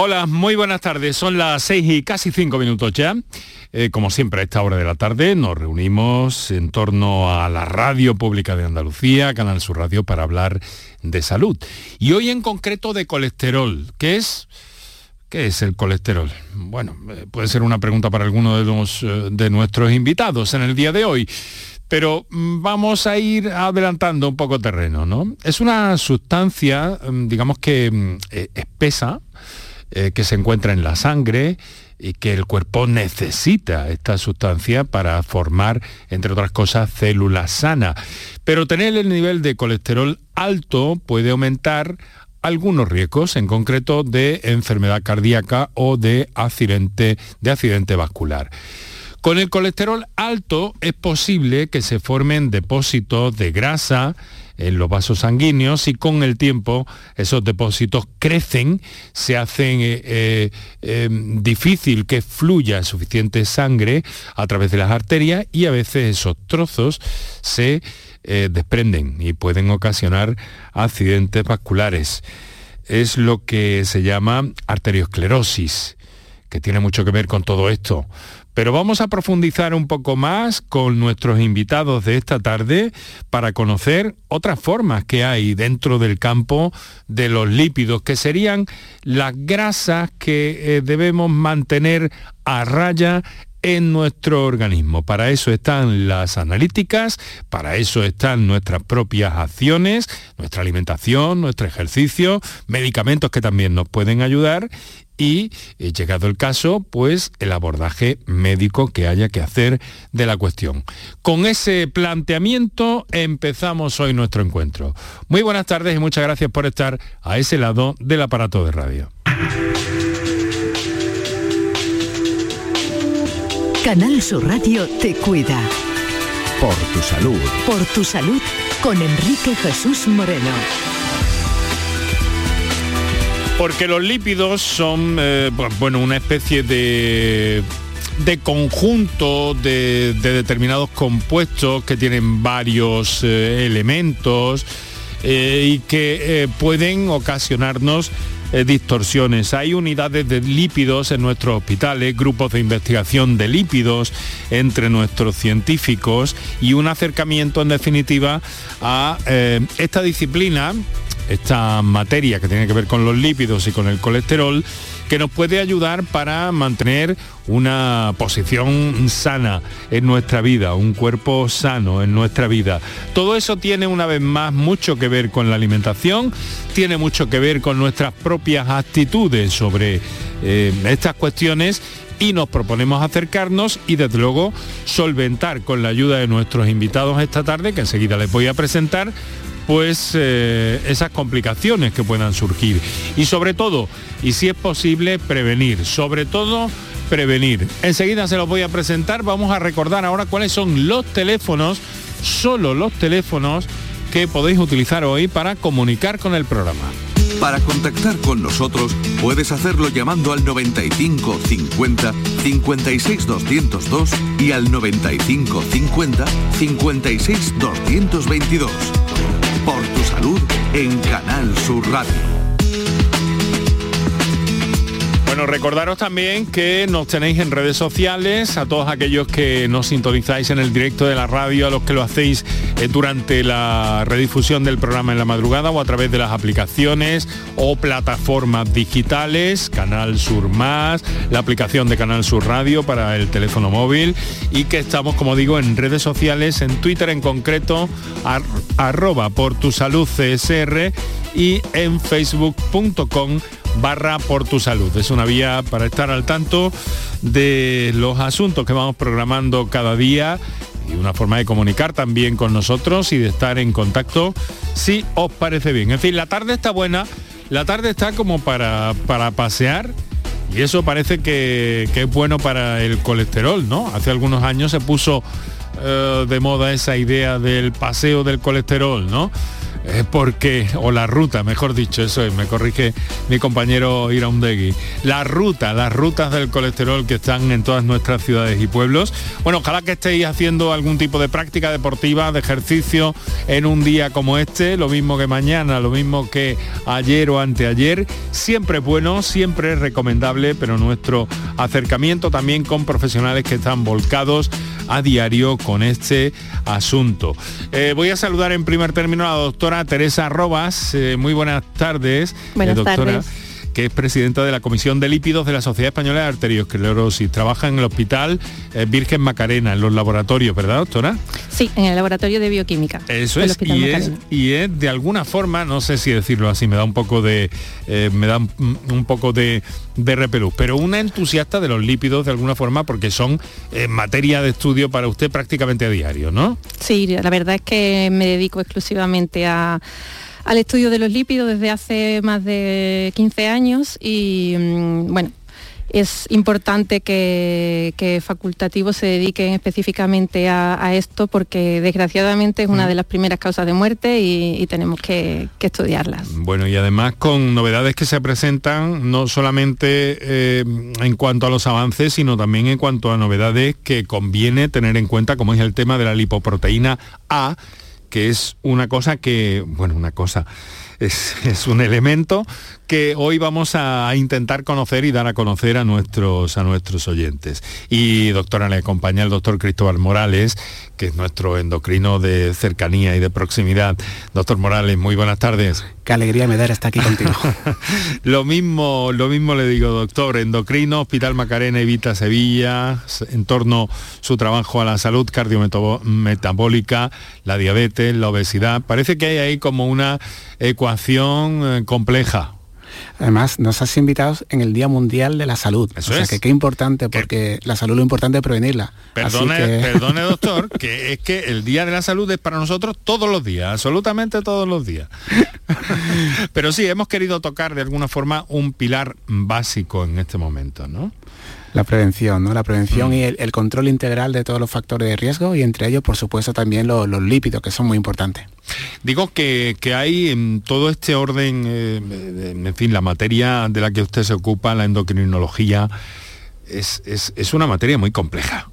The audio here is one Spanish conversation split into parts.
Hola, muy buenas tardes. Son las seis y casi cinco minutos ya. Eh, como siempre, a esta hora de la tarde nos reunimos en torno a la radio pública de Andalucía, Canal Sur Radio, para hablar de salud. Y hoy en concreto de colesterol, ¿qué es... ¿Qué es el colesterol? Bueno, eh, puede ser una pregunta para alguno de, los, eh, de nuestros invitados en el día de hoy. Pero mm, vamos a ir adelantando un poco terreno, ¿no? Es una sustancia, mm, digamos que mm, espesa, eh, que se encuentra en la sangre y que el cuerpo necesita esta sustancia para formar, entre otras cosas, células sanas. Pero tener el nivel de colesterol alto puede aumentar algunos riesgos, en concreto de enfermedad cardíaca o de accidente, de accidente vascular. Con el colesterol alto es posible que se formen depósitos de grasa en los vasos sanguíneos y con el tiempo esos depósitos crecen, se hacen eh, eh, em, difícil que fluya suficiente sangre a través de las arterias y a veces esos trozos se eh, desprenden y pueden ocasionar accidentes vasculares. Es lo que se llama arteriosclerosis, que tiene mucho que ver con todo esto. Pero vamos a profundizar un poco más con nuestros invitados de esta tarde para conocer otras formas que hay dentro del campo de los lípidos, que serían las grasas que eh, debemos mantener a raya en nuestro organismo. Para eso están las analíticas, para eso están nuestras propias acciones, nuestra alimentación, nuestro ejercicio, medicamentos que también nos pueden ayudar y, eh, llegado el caso, pues el abordaje médico que haya que hacer de la cuestión. Con ese planteamiento empezamos hoy nuestro encuentro. Muy buenas tardes y muchas gracias por estar a ese lado del aparato de radio. Canal Sur Radio te cuida. Por tu salud. Por tu salud con Enrique Jesús Moreno. Porque los lípidos son, eh, bueno, una especie de de conjunto de, determinados compuestos que tienen varios eh, elementos eh, y que pueden ocasionarnos distorsiones. Hay unidades de lípidos en nuestros hospitales, grupos de investigación de lípidos entre nuestros científicos y un acercamiento en definitiva a esta disciplina esta materia que tiene que ver con los lípidos y con el colesterol, que nos puede ayudar para mantener una posición sana en nuestra vida, un cuerpo sano en nuestra vida. Todo eso tiene una vez más mucho que ver con la alimentación, tiene mucho que ver con nuestras propias actitudes sobre eh, estas cuestiones y nos proponemos acercarnos y desde luego solventar con la ayuda de nuestros invitados esta tarde, que enseguida les voy a presentar, pues esas complicaciones que puedan surgir. Y sobre todo, y si es posible, prevenir. Sobre todo, prevenir. Enseguida se los voy a presentar. Vamos a recordar ahora cuáles son los teléfonos, solo los teléfonos que podéis utilizar hoy para comunicar con el programa. Para contactar con nosotros puedes hacerlo llamando al 95 50 56 202 y al 95 50 56 222 por tu salud en Canal Sur Radio. Bueno, recordaros también que nos tenéis en redes sociales, a todos aquellos que nos sintonizáis en el directo de la radio, a los que lo hacéis eh, durante la redifusión del programa en la madrugada o a través de las aplicaciones o plataformas digitales, Canal Sur Más, la aplicación de Canal Sur Radio para el teléfono móvil y que estamos, como digo, en redes sociales, en Twitter en concreto, arroba por tu salud CSR y en facebook.com barra por tu salud. Es una vía para estar al tanto de los asuntos que vamos programando cada día y una forma de comunicar también con nosotros y de estar en contacto si os parece bien. En fin, la tarde está buena, la tarde está como para, para pasear y eso parece que, es bueno para el colesterol, ¿no? Hace algunos años se puso eh, de moda esa idea del paseo del colesterol, ¿no? Eh, porque, o la ruta, mejor dicho, eso es, me corrige mi compañero Iraundegui, la ruta, las rutas del colesterol que están en todas nuestras ciudades y pueblos. Bueno, ojalá que estéis haciendo algún tipo de práctica deportiva, de ejercicio en un día como este, lo mismo que mañana, lo mismo que ayer o anteayer, siempre bueno, siempre recomendable, pero nuestro acercamiento también con profesionales que están volcados a diario con este asunto. Eh, voy a saludar en primer término a la doctora Teresa Robas. Eh, muy buenas tardes, buenas eh, doctora. Tardes que es presidenta de la Comisión de Lípidos de la Sociedad Española de Arteriosclerosis. Trabaja en el Hospital Virgen Macarena, en los laboratorios, ¿verdad, doctora? Sí, en el laboratorio de bioquímica. Eso es y, es, y, es, de alguna forma, no sé si decirlo así, me da un poco de, me da un, poco de, de, repelús, pero una entusiasta de los lípidos de alguna forma porque son materia de estudio para usted prácticamente a diario, ¿no? Sí, la verdad es que me dedico exclusivamente a al estudio de los lípidos desde hace más de 15 años y mm, bueno, es importante que, facultativos se dediquen específicamente a, esto porque desgraciadamente es una mm. de las primeras causas de muerte y, tenemos que, estudiarlas. Bueno, y además con novedades que se presentan no solamente eh, en cuanto a los avances, sino también en cuanto a novedades que conviene tener en cuenta, como es el tema de la lipoproteína A, que es una cosa que, bueno, una cosa, es, un elemento que hoy vamos a, intentar conocer y dar a conocer a nuestros, a nuestros oyentes. Y doctora, le acompaña el doctor Cristóbal Morales, que es nuestro endocrino de cercanía y de proximidad. Doctor Morales, muy buenas tardes. Qué alegría me da estar aquí contigo. lo, mismo, lo mismo le digo, doctor, endocrino, Hospital Macarena Evita Sevilla, en torno a su trabajo a la salud cardiometabólica, la diabetes, la obesidad. Parece que hay ahí como una ecuación eh, compleja. Además, nos has invitado en el Día Mundial de la Salud. o sea, que qué importante, porque la salud lo importante es prevenirla. Perdone, doctor, que es que el Día de la Salud es para nosotros todos los días, absolutamente todos los días. Pero sí, hemos querido tocar de alguna forma un pilar básico en este momento, ¿no? La prevención, ¿no? La prevención mm. y el, control integral de todos los factores de riesgo y entre ellos, por supuesto, también los, lípidos, que son muy importantes. Digo que, hay en todo este orden, eh, en fin, la materia de la que usted se ocupa, la endocrinología, es, es una materia muy compleja.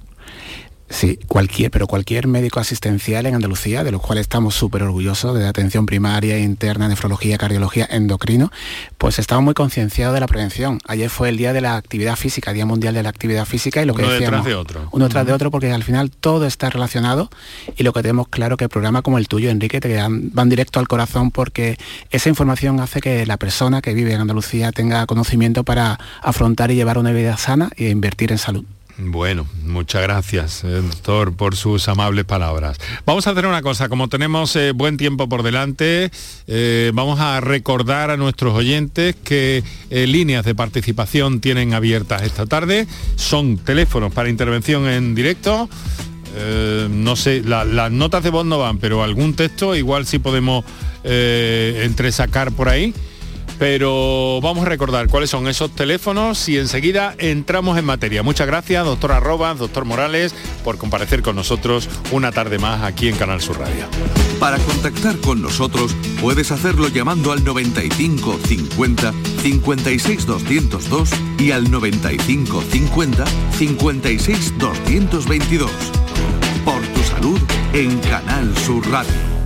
Sí, cualquier, pero cualquier médico asistencial en Andalucía, de los cuales estamos súper orgullosos, de atención primaria, interna, nefrología, cardiología, endocrino, pues estamos muy concienciados de la prevención. Ayer fue el Día de la Actividad Física, Día Mundial de la Actividad Física, y lo que uno decíamos... Detrás de otro. Uno tras de otro, porque al final todo está relacionado, y lo que tenemos claro que el programa como el tuyo, Enrique, te van directo al corazón, porque esa información hace que la persona que vive en Andalucía tenga conocimiento para afrontar y llevar una vida sana e invertir en salud. Bueno, muchas gracias, eh, doctor, por sus amables palabras. Vamos a hacer una cosa, como tenemos eh, buen tiempo por delante, eh, vamos a recordar a nuestros oyentes que líneas de participación tienen abiertas esta tarde, son teléfonos para intervención en directo, no sé, las notas de voz no van, pero algún texto igual sí podemos entresacar por ahí pero vamos a recordar cuáles son esos teléfonos y enseguida entramos en materia. Muchas gracias, doctor Arrobas, doctor Morales, por comparecer con nosotros una tarde más aquí en Canal Sur Radio. Para contactar con nosotros puedes hacerlo llamando al 95 50 56 202 y al 95 50 56 222. Por tu salud en Canal Sur Radio.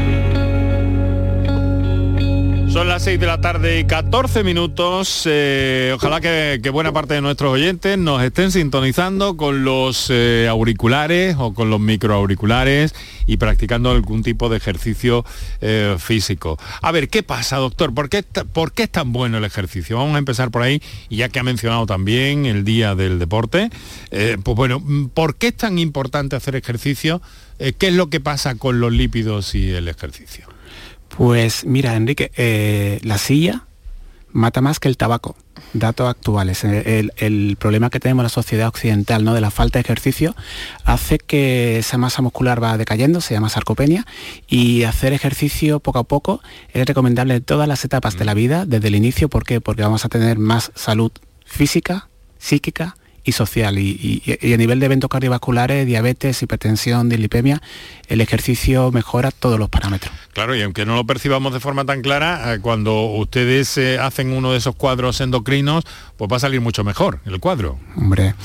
Son las 6 de la tarde y 14 minutos. Eh, ojalá que, buena parte de nuestros oyentes nos estén sintonizando con los eh, auriculares o con los microauriculares y practicando algún tipo de ejercicio eh, físico. A ver, ¿qué pasa, doctor? ¿Por qué, ¿Por qué es tan bueno el ejercicio? Vamos a empezar por ahí, ya que ha mencionado también el Día del Deporte, pues bueno, ¿por qué es tan importante hacer ejercicio? ¿Qué es lo que pasa con los lípidos y el ejercicio? Pues mira, Enrique, eh, la silla mata más que el tabaco. Datos actuales. Eh, el, problema que tenemos en la sociedad occidental ¿no? de la falta de ejercicio hace que esa masa muscular va decayendo, se llama sarcopenia, y hacer ejercicio poco a poco es recomendable en todas las etapas de la vida, desde el inicio. ¿Por qué? Porque vamos a tener más salud física, psíquica y social. Y, a nivel de eventos cardiovasculares, diabetes, hipertensión, dislipemia, el ejercicio mejora todos los parámetros. Claro, y aunque no lo percibamos de forma tan clara, eh, cuando ustedes eh, hacen uno de esos cuadros endocrinos, pues va a salir mucho mejor el cuadro. Hombre.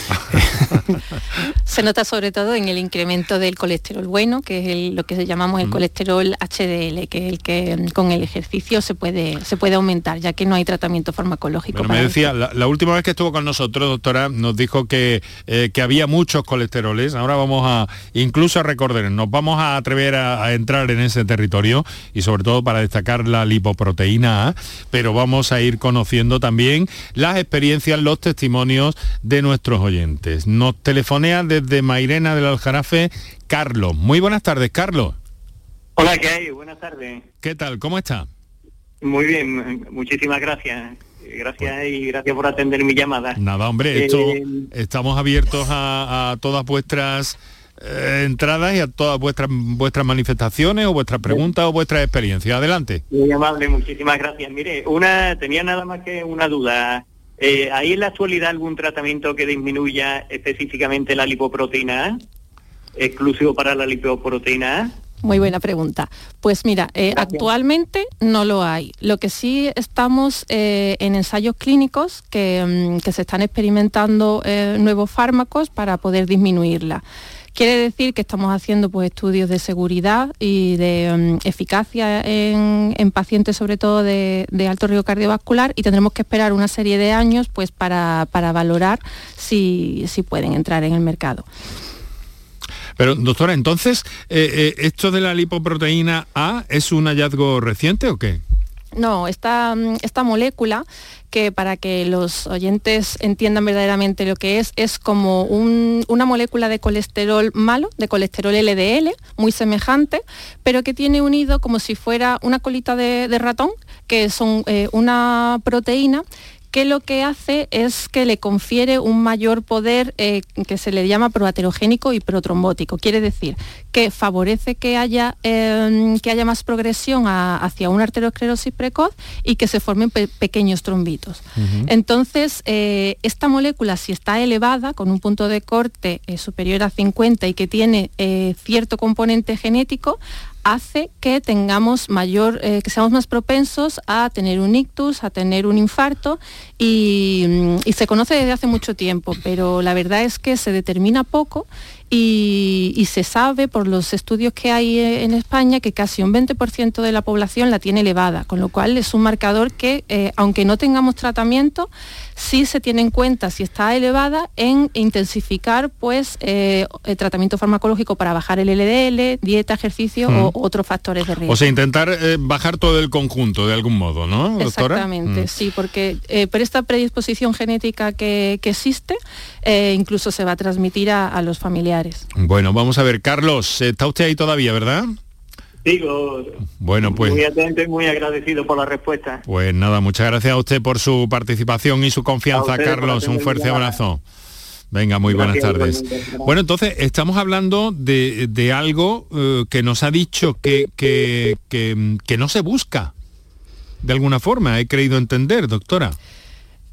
se nota sobre todo en el incremento del colesterol bueno, que es lo que llamamos el colesterol HDL, que es el que mm, con el ejercicio se puede, se puede aumentar, ya que no hay tratamiento farmacológico. me decía, la, última vez que estuvo con nosotros, doctora, nos dijo que, eh, que había muchos colesteroles. Ahora vamos a, incluso a recordar, nos vamos a atrever a entrar en ese territorio y sobre todo para destacar la lipoproteína A, pero vamos a ir conociendo también las experiencias, los testimonios de nuestros oyentes. Nos telefonea desde Mairena del Aljarafe Carlos. Muy buenas tardes, Carlos. Hola, ¿qué hay? Buenas tardes. ¿Qué tal? ¿Cómo está? Muy bien, muchísimas gracias. Gracias y gracias por atender mi llamada. Nada, hombre, esto, eh, estamos abiertos a todas vuestras eh, entradas y a todas vuestras vuestras manifestaciones o vuestras preguntas o vuestras experiencias. Adelante. Muy amable, muchísimas gracias. Mire, una tenía nada más que una duda. Eh, ¿Hay en la actualidad algún tratamiento que disminuya específicamente la lipoproteína A? ¿Exclusivo para la lipoproteína A? Muy buena pregunta. Pues mira, eh, actualmente no lo hay. Lo que sí estamos en ensayos clínicos que, mm, que, se están experimentando nuevos fármacos para poder disminuirla. Quiere decir que estamos haciendo pues, estudios de seguridad y de mm, eficacia en, pacientes sobre todo de, alto riesgo cardiovascular y tendremos que esperar una serie de años pues, para, valorar si, pueden entrar en el mercado. Pero doctora, entonces, eh, eh, ¿esto de la lipoproteína A es un hallazgo reciente o qué? No, esta, mm, esta molécula que para que los oyentes entiendan verdaderamente lo que es, es como una molécula de colesterol malo, de colesterol LDL, muy semejante, pero que tiene unido como si fuera una colita de, ratón, que son eh, una proteína que lo que hace es que le confiere un mayor poder eh, que se le llama proaterogénico y protrombótico. Quiere decir que favorece que haya, em, que haya más progresión hacia una arteriosclerosis precoz y que se formen pequeños trombitos. Entonces, eh, esta molécula, si está elevada, con un punto de corte eh, superior a 50 y que tiene cierto componente genético, hace que tengamos mayor, eh, que seamos más propensos a tener un ictus, a tener un infarto y, y, se conoce desde hace mucho tiempo, pero la verdad es que se determina poco y, se sabe por los estudios que hay eh, en España que casi un 20% de la población la tiene elevada, con lo cual es un marcador que, eh, aunque no tengamos tratamiento, sí se tiene en cuenta si está elevada en intensificar pues eh, el tratamiento farmacológico para bajar el LDL, dieta, ejercicio o otros factores de riesgo. O sea, intentar bajar todo el conjunto de algún modo, ¿no, doctora? Exactamente, mm. sí, porque por esta predisposición genética que, existe, incluso se va a transmitir a los familiares bueno, vamos a ver, Carlos, está usted ahí todavía, ¿verdad? Digo, bueno, pues, muy atento y muy agradecido por la respuesta. Pues nada, muchas gracias a usted por su participación y su confianza, Carlos. Un fuerte abrazo. Venga, muy buenas tardes. Bueno, entonces estamos hablando de, algo eh, que nos ha dicho que, que, que no se busca, de alguna forma, he creído entender, doctora.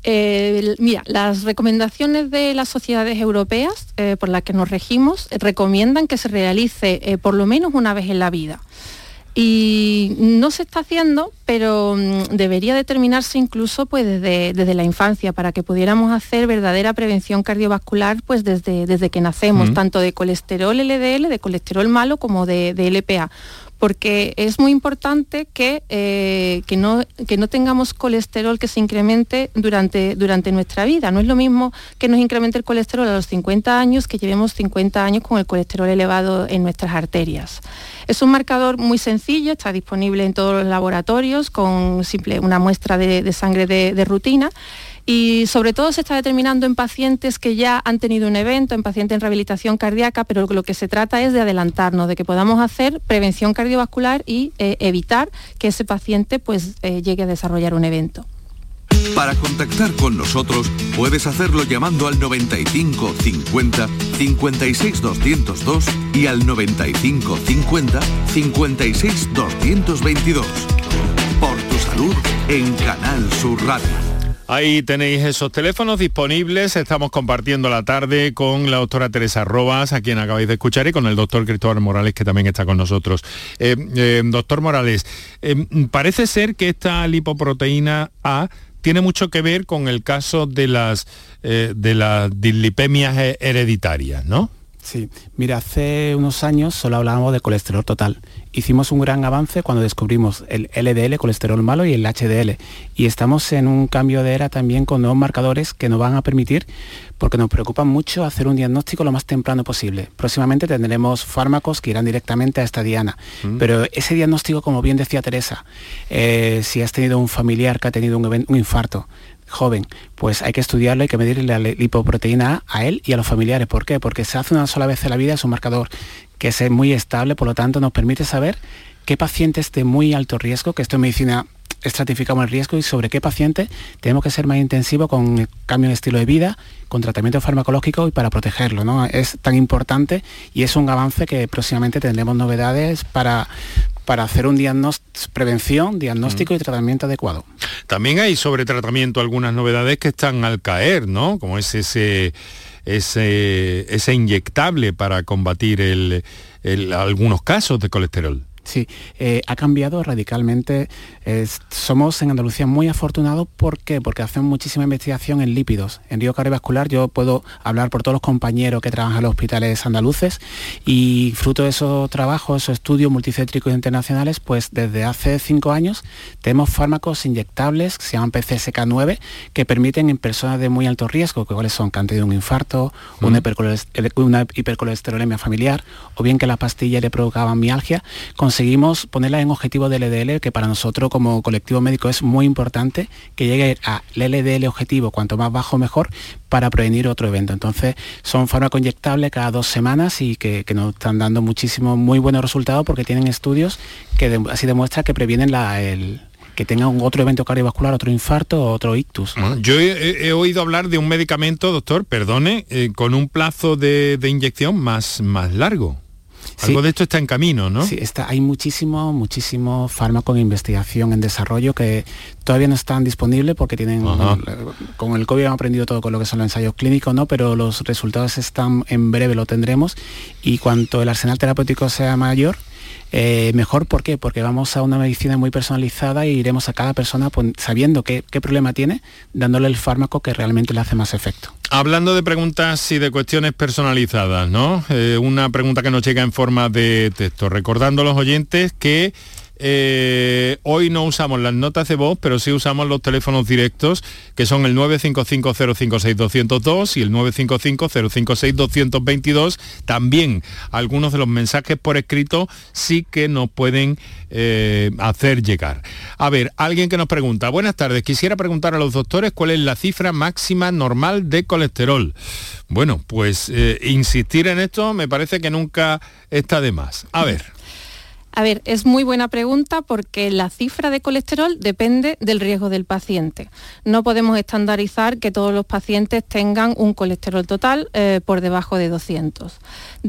Eh, mira, las recomendaciones de las sociedades europeas eh, por las que nos regimos eh, recomiendan que se realice por lo menos una vez en la vida. Y no se está haciendo, pero mm, debería determinarse incluso pues, desde, la infancia para que pudiéramos hacer verdadera prevención cardiovascular pues, desde, desde que nacemos, tanto de colesterol LDL, de colesterol malo como de, de LPA porque es muy importante que, eh, que, no, que no tengamos colesterol que se incremente durante, durante nuestra vida. No es lo mismo que nos incremente el colesterol a los 50 años que llevemos 50 años con el colesterol elevado en nuestras arterias. Es un marcador muy sencillo, está disponible en todos los laboratorios con simple una muestra de, sangre de rutina y sobre todo se está determinando en pacientes que ya han tenido un evento, en pacientes en rehabilitación cardíaca, pero lo que se trata es de adelantarnos, de que podamos hacer prevención cardiovascular y eh, evitar que ese paciente pues, eh, llegue a desarrollar un evento. Para contactar con nosotros puedes hacerlo llamando al 95 50 56 202 y al 95 50 56 222. Por tu salud en Canal Sur Radio. Ahí tenéis esos teléfonos disponibles. Estamos compartiendo la tarde con la doctora Teresa Robas, a quien acabáis de escuchar, y con el doctor Cristóbal Morales, que también está con nosotros. Eh, eh, doctor Morales, eh, parece ser que esta lipoproteína A tiene mucho que ver con el caso de las, de las dislipemias hereditarias, ¿no? Sí, mira, hace unos años solo hablábamos de colesterol total. Hicimos un gran avance cuando descubrimos el LDL, colesterol malo, y el HDL. Y estamos en un cambio de era también con nuevos marcadores que nos van a permitir, porque nos preocupa mucho, hacer un diagnóstico lo más temprano posible. Próximamente tendremos fármacos que irán directamente a esta diana. Mm. Pero ese diagnóstico, como bien decía Teresa, eh, si has tenido un familiar que ha tenido un, un infarto, joven, pues hay que estudiarlo, hay que medir la lipoproteína A a él y a los familiares. ¿Por qué? Porque se hace una sola vez en la vida, es un marcador que es muy estable, por lo tanto nos permite saber qué pacientes de muy alto riesgo, que esto en medicina estratificamos el riesgo y sobre qué paciente tenemos que ser más intensivos con el cambio de estilo de vida, con tratamiento farmacológico y para protegerlo. ¿no? Es tan importante y es un avance que próximamente tendremos novedades para, para hacer un diagnóstico, prevención, diagnóstico mm. y tratamiento adecuado. También hay sobre tratamiento algunas novedades que están al caer, ¿no? Como es ese, ese, ese inyectable para combatir algunos casos de colesterol. Sí, eh, ha cambiado radicalmente. somos en Andalucía muy afortunados. ¿Por qué? Porque hacemos muchísima investigación en lípidos. En río cardiovascular yo puedo hablar por todos los compañeros que trabajan en los hospitales andaluces y fruto de esos trabajos, esos estudios multicétricos internacionales, pues desde hace cinco años tenemos fármacos inyectables que se llaman PCSK9 que permiten en personas de muy alto riesgo, que cuáles son que han tenido un infarto, una, hipercolesterolemia familiar o bien que la pastilla le provocaban mialgia, conseguimos ponerla en objetivo de LDL, que para nosotros como colectivo médico es muy importante que llegue a LDL objetivo, cuanto más bajo mejor, para prevenir otro evento. Entonces son fármacos inyectables cada dos semanas y que, nos están dando muchísimos, muy buenos resultados porque tienen estudios que así demuestran que previenen la, el, que tenga un otro evento cardiovascular, otro infarto otro ictus. yo he, oído hablar de un medicamento, doctor, perdone, eh, con un plazo de, de, inyección más, más largo. Algo de esto está en camino, ¿no? Sí, está, hay muchísimo, muchísimo fármaco en investigación, en desarrollo que todavía no están disponibles porque tienen, con el COVID hemos aprendido todo con lo que son los ensayos clínicos, ¿no? Pero los resultados están, en breve lo tendremos y cuanto el arsenal terapéutico sea mayor, eh, mejor, ¿por qué? Porque vamos a una medicina muy personalizada y iremos a cada persona sabiendo qué, problema tiene, dándole el fármaco que realmente le hace más efecto. Hablando de preguntas y de cuestiones personalizadas, ¿no? Eh, una pregunta que nos llega en forma de texto, recordando a los oyentes que eh, hoy no usamos las notas de voz, pero sí usamos los teléfonos directos, que son el 955-056-202 y el 955-056-222. También algunos de los mensajes por escrito sí que nos pueden eh, hacer llegar. A ver, alguien que nos pregunta, buenas tardes, quisiera preguntar a los doctores cuál es la cifra máxima normal de colesterol. Bueno, pues eh, insistir en esto me parece que nunca está de más. A ver. A ver, es muy buena pregunta porque la cifra de colesterol depende del riesgo del paciente. No podemos estandarizar que todos los pacientes tengan un colesterol total eh, por debajo de 200.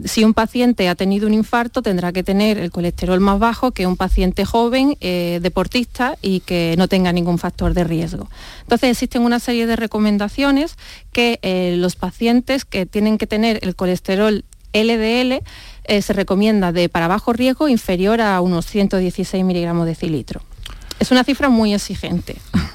Si un paciente ha tenido un infarto, tendrá que tener el colesterol más bajo que un paciente joven, eh, deportista y que no tenga ningún factor de riesgo. Entonces existen una serie de recomendaciones que eh, los pacientes que tienen que tener el colesterol LDL eh, se recomienda de para bajo riesgo inferior a unos 116 miligramos de cilitro. Es una cifra muy exigente.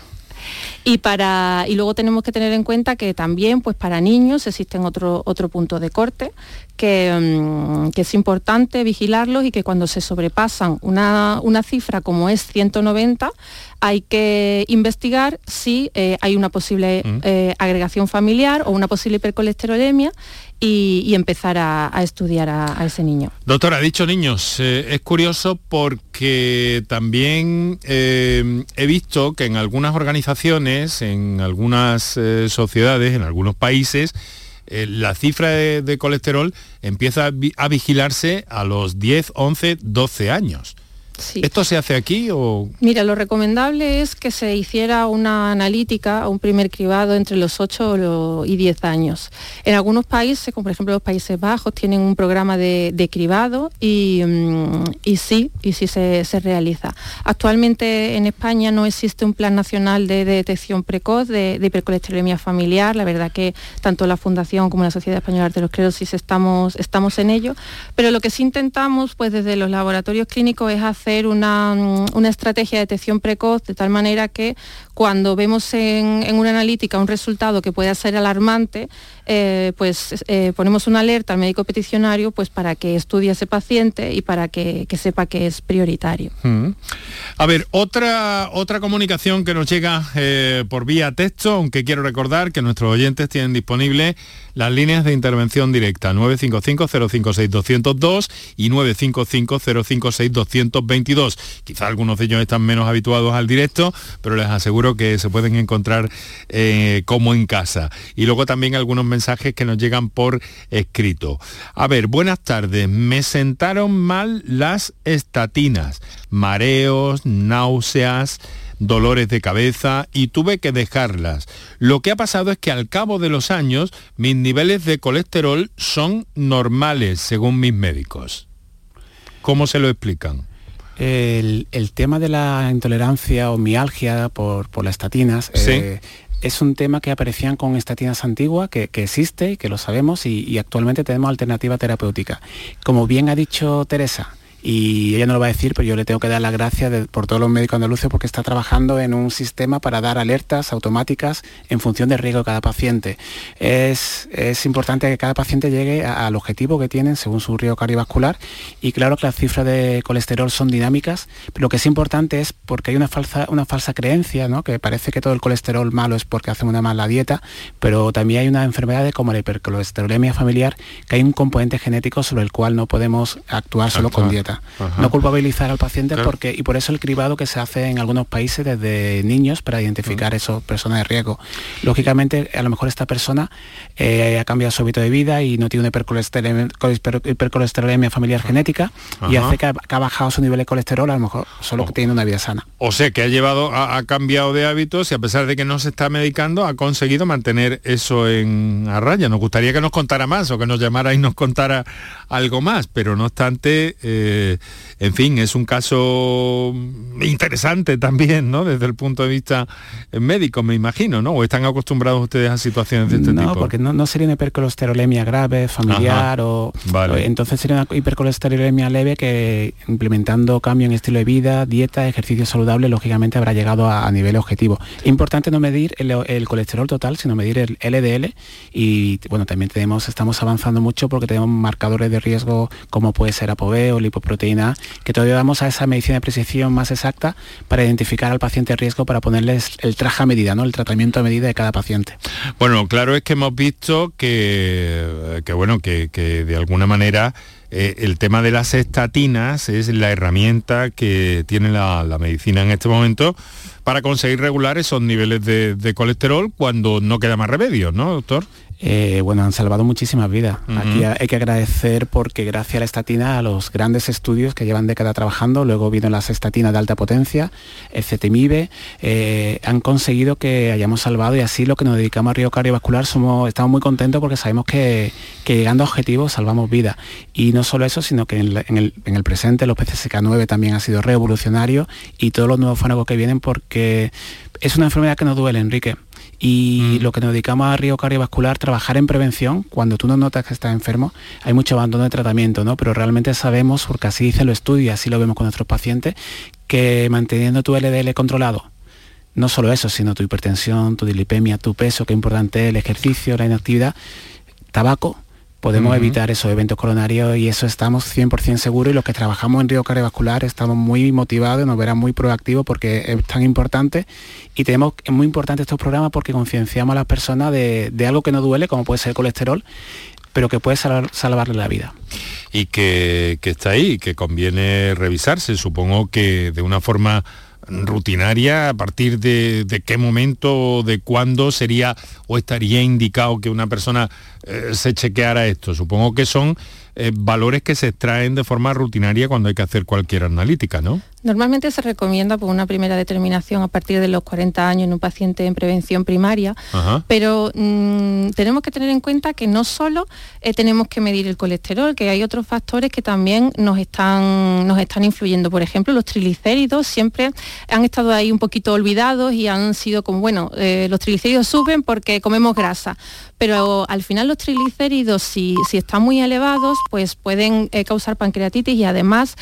Y, para, y luego tenemos que tener en cuenta que también pues para niños existen otro, otro punto de corte que, mm, que, es importante vigilarlos y que cuando se sobrepasan una, una cifra como es 190, hay que investigar si eh, hay una posible mm. eh, agregación familiar o una posible hipercolesterolemia y, empezar a, estudiar a, ese niño. Doctora, ha dicho niños, eh, es curioso porque también he visto que en algunas organizaciones, en algunas sociedades, en algunos países, la cifra de, colesterol empieza a vigilarse a los 10, 11, 12 años. ¿Esto se hace aquí o...? Mira, lo recomendable es que se hiciera una analítica, un primer cribado entre los 8 y 10 años. En algunos países, como por ejemplo los Países Bajos, tienen un programa de, cribado mm, y, sí, y sí se, realiza. Actualmente en España no existe un plan nacional de, detección precoz de, hipercolesterolemia familiar. La verdad que tanto la Fundación como la Sociedad Española de Arteriosclerosis estamos, estamos en ello. Pero lo que sí intentamos pues desde los laboratorios clínicos es hacer una, una estrategia de detección precoz de tal manera que cuando vemos en, una analítica un resultado que pueda ser alarmante, eh, pues eh, ponemos una alerta al médico peticionario pues para que estudie a ese paciente y para que, sepa que es prioritario. Mm. A ver, otra, otra comunicación que nos llega eh, por vía texto, aunque quiero recordar que nuestros oyentes tienen disponible las líneas de intervención directa 955-056-202 y 955-056-222. Quizá algunos de ellos están menos habituados al directo, pero les aseguro que se pueden encontrar eh, como en casa. Y luego también algunos mensajes que nos llegan por escrito. A ver, buenas tardes. Me sentaron mal las estatinas, mareos, náuseas dolores de cabeza y tuve que dejarlas. Lo que ha pasado es que al cabo de los años mis niveles de colesterol son normales según mis médicos. ¿Cómo se lo explican? El, tema de la intolerancia o mialgia por, las estatinas eh, es un tema que aparecían con estatinas antiguas, que, existe y que lo sabemos y, y actualmente tenemos alternativa terapéutica. Como bien ha dicho Teresa, y ella no lo va a decir, pero yo le tengo que dar las gracias por todos los médicos andaluces porque está trabajando en un sistema para dar alertas automáticas en función del riesgo de cada paciente. Es, importante que cada paciente llegue al objetivo que tienen según su riesgo cardiovascular y claro que las cifras de colesterol son dinámicas, pero lo que es importante es porque hay una falsa, una falsa creencia, ¿no? que parece que todo el colesterol malo es porque hacen una mala dieta, pero también hay una enfermedad como la hipercolesterolemia familiar, que hay un componente genético sobre el cual no podemos actuar solo con dieta. No culpabilizar al paciente porque y por eso el cribado que se hace en algunos países desde niños para identificar esas personas de riesgo. Lógicamente, a lo mejor esta persona eh, ha cambiado su hábito de vida y no tiene una hipercolesterolemia, familiar genética y hace que ha, bajado su nivel de colesterol, a lo mejor solo que tiene una vida sana. O sea, que ha llevado, ha, cambiado de hábitos y a pesar de que no se está medicando, ha conseguido mantener eso en a raya. Nos gustaría que nos contara más o que nos llamara y nos contara algo más, pero no obstante, eh, en fin, es un caso interesante también, ¿no? Desde el punto de vista médico, me imagino, ¿no? ¿O están acostumbrados ustedes a situaciones de este tipo? No, porque no, sería una hipercolesterolemia grave, familiar, o, entonces sería una hipercolesterolemia leve que implementando cambio en estilo de vida, dieta, ejercicio saludable, lógicamente habrá llegado a, nivel objetivo. Importante no medir el, colesterol total, sino medir el LDL y bueno, también tenemos, estamos avanzando mucho porque tenemos marcadores de riesgo como puede ser ApoB o lipoproteína, que todavía damos a esa medicina de precisión más exacta para identificar al paciente riesgo para ponerles el traje a medida, ¿no? el tratamiento a medida de cada paciente. Bueno, claro es que hemos visto que, que bueno, que, de alguna manera eh, el tema de las estatinas es la herramienta que tiene la, medicina en este momento para conseguir regular esos niveles de, de colesterol cuando no queda más remedio, ¿no, doctor? Eh, bueno, han salvado muchísimas vidas. Aquí hay que agradecer porque gracias a la estatina, a los grandes estudios que llevan décadas trabajando, luego vino las estatinas de alta potencia, el CETEMIBE, eh, han conseguido que hayamos salvado y así lo que nos dedicamos a río cardiovascular somos, estamos muy contentos porque sabemos que, llegando a objetivos salvamos vidas. Y no solo eso, sino que en, el, presente los PCSK9 también ha sido revolucionario y todos los nuevos fármacos que vienen porque es una enfermedad que no duele, Enrique y mm. lo que nos dedicamos a río cardiovascular, trabajar en prevención, cuando tú no notas que estás enfermo, hay mucho abandono de tratamiento, ¿no? Pero realmente sabemos, porque así dice lo estudio y así lo vemos con nuestros pacientes, que manteniendo tu LDL controlado, no solo eso, sino tu hipertensión, tu dislipemia, tu peso, que importante el ejercicio, la inactividad, tabaco, podemos evitar esos eventos coronarios y eso estamos 100% seguros y los que trabajamos en riesgo cardiovascular estamos muy motivados, nos verán muy proactivos porque es tan importante y tenemos, es muy importante estos programas porque concienciamos a las personas de, algo que no duele, como puede ser el colesterol, pero que puede salvarle la vida. Y que, que está ahí, que conviene revisarse, supongo que de una forma rutinaria, a partir de, qué momento, de cuándo sería o estaría indicado que una persona eh, se chequeara esto. Supongo que son eh, valores que se extraen de forma rutinaria cuando hay que hacer cualquier analítica, ¿no? Normalmente se recomienda por una primera determinación a partir de los 40 años en un paciente en prevención primaria, pero mm, tenemos que tener en cuenta que no solo eh, tenemos que medir el colesterol, que hay otros factores que también nos están, nos están influyendo. Por ejemplo, los triglicéridos siempre han estado ahí un poquito olvidados y han sido como, bueno, eh, los triglicéridos suben porque comemos grasa, pero al final los triglicéridos, si, si están muy elevados, pues pueden eh, causar pancreatitis y además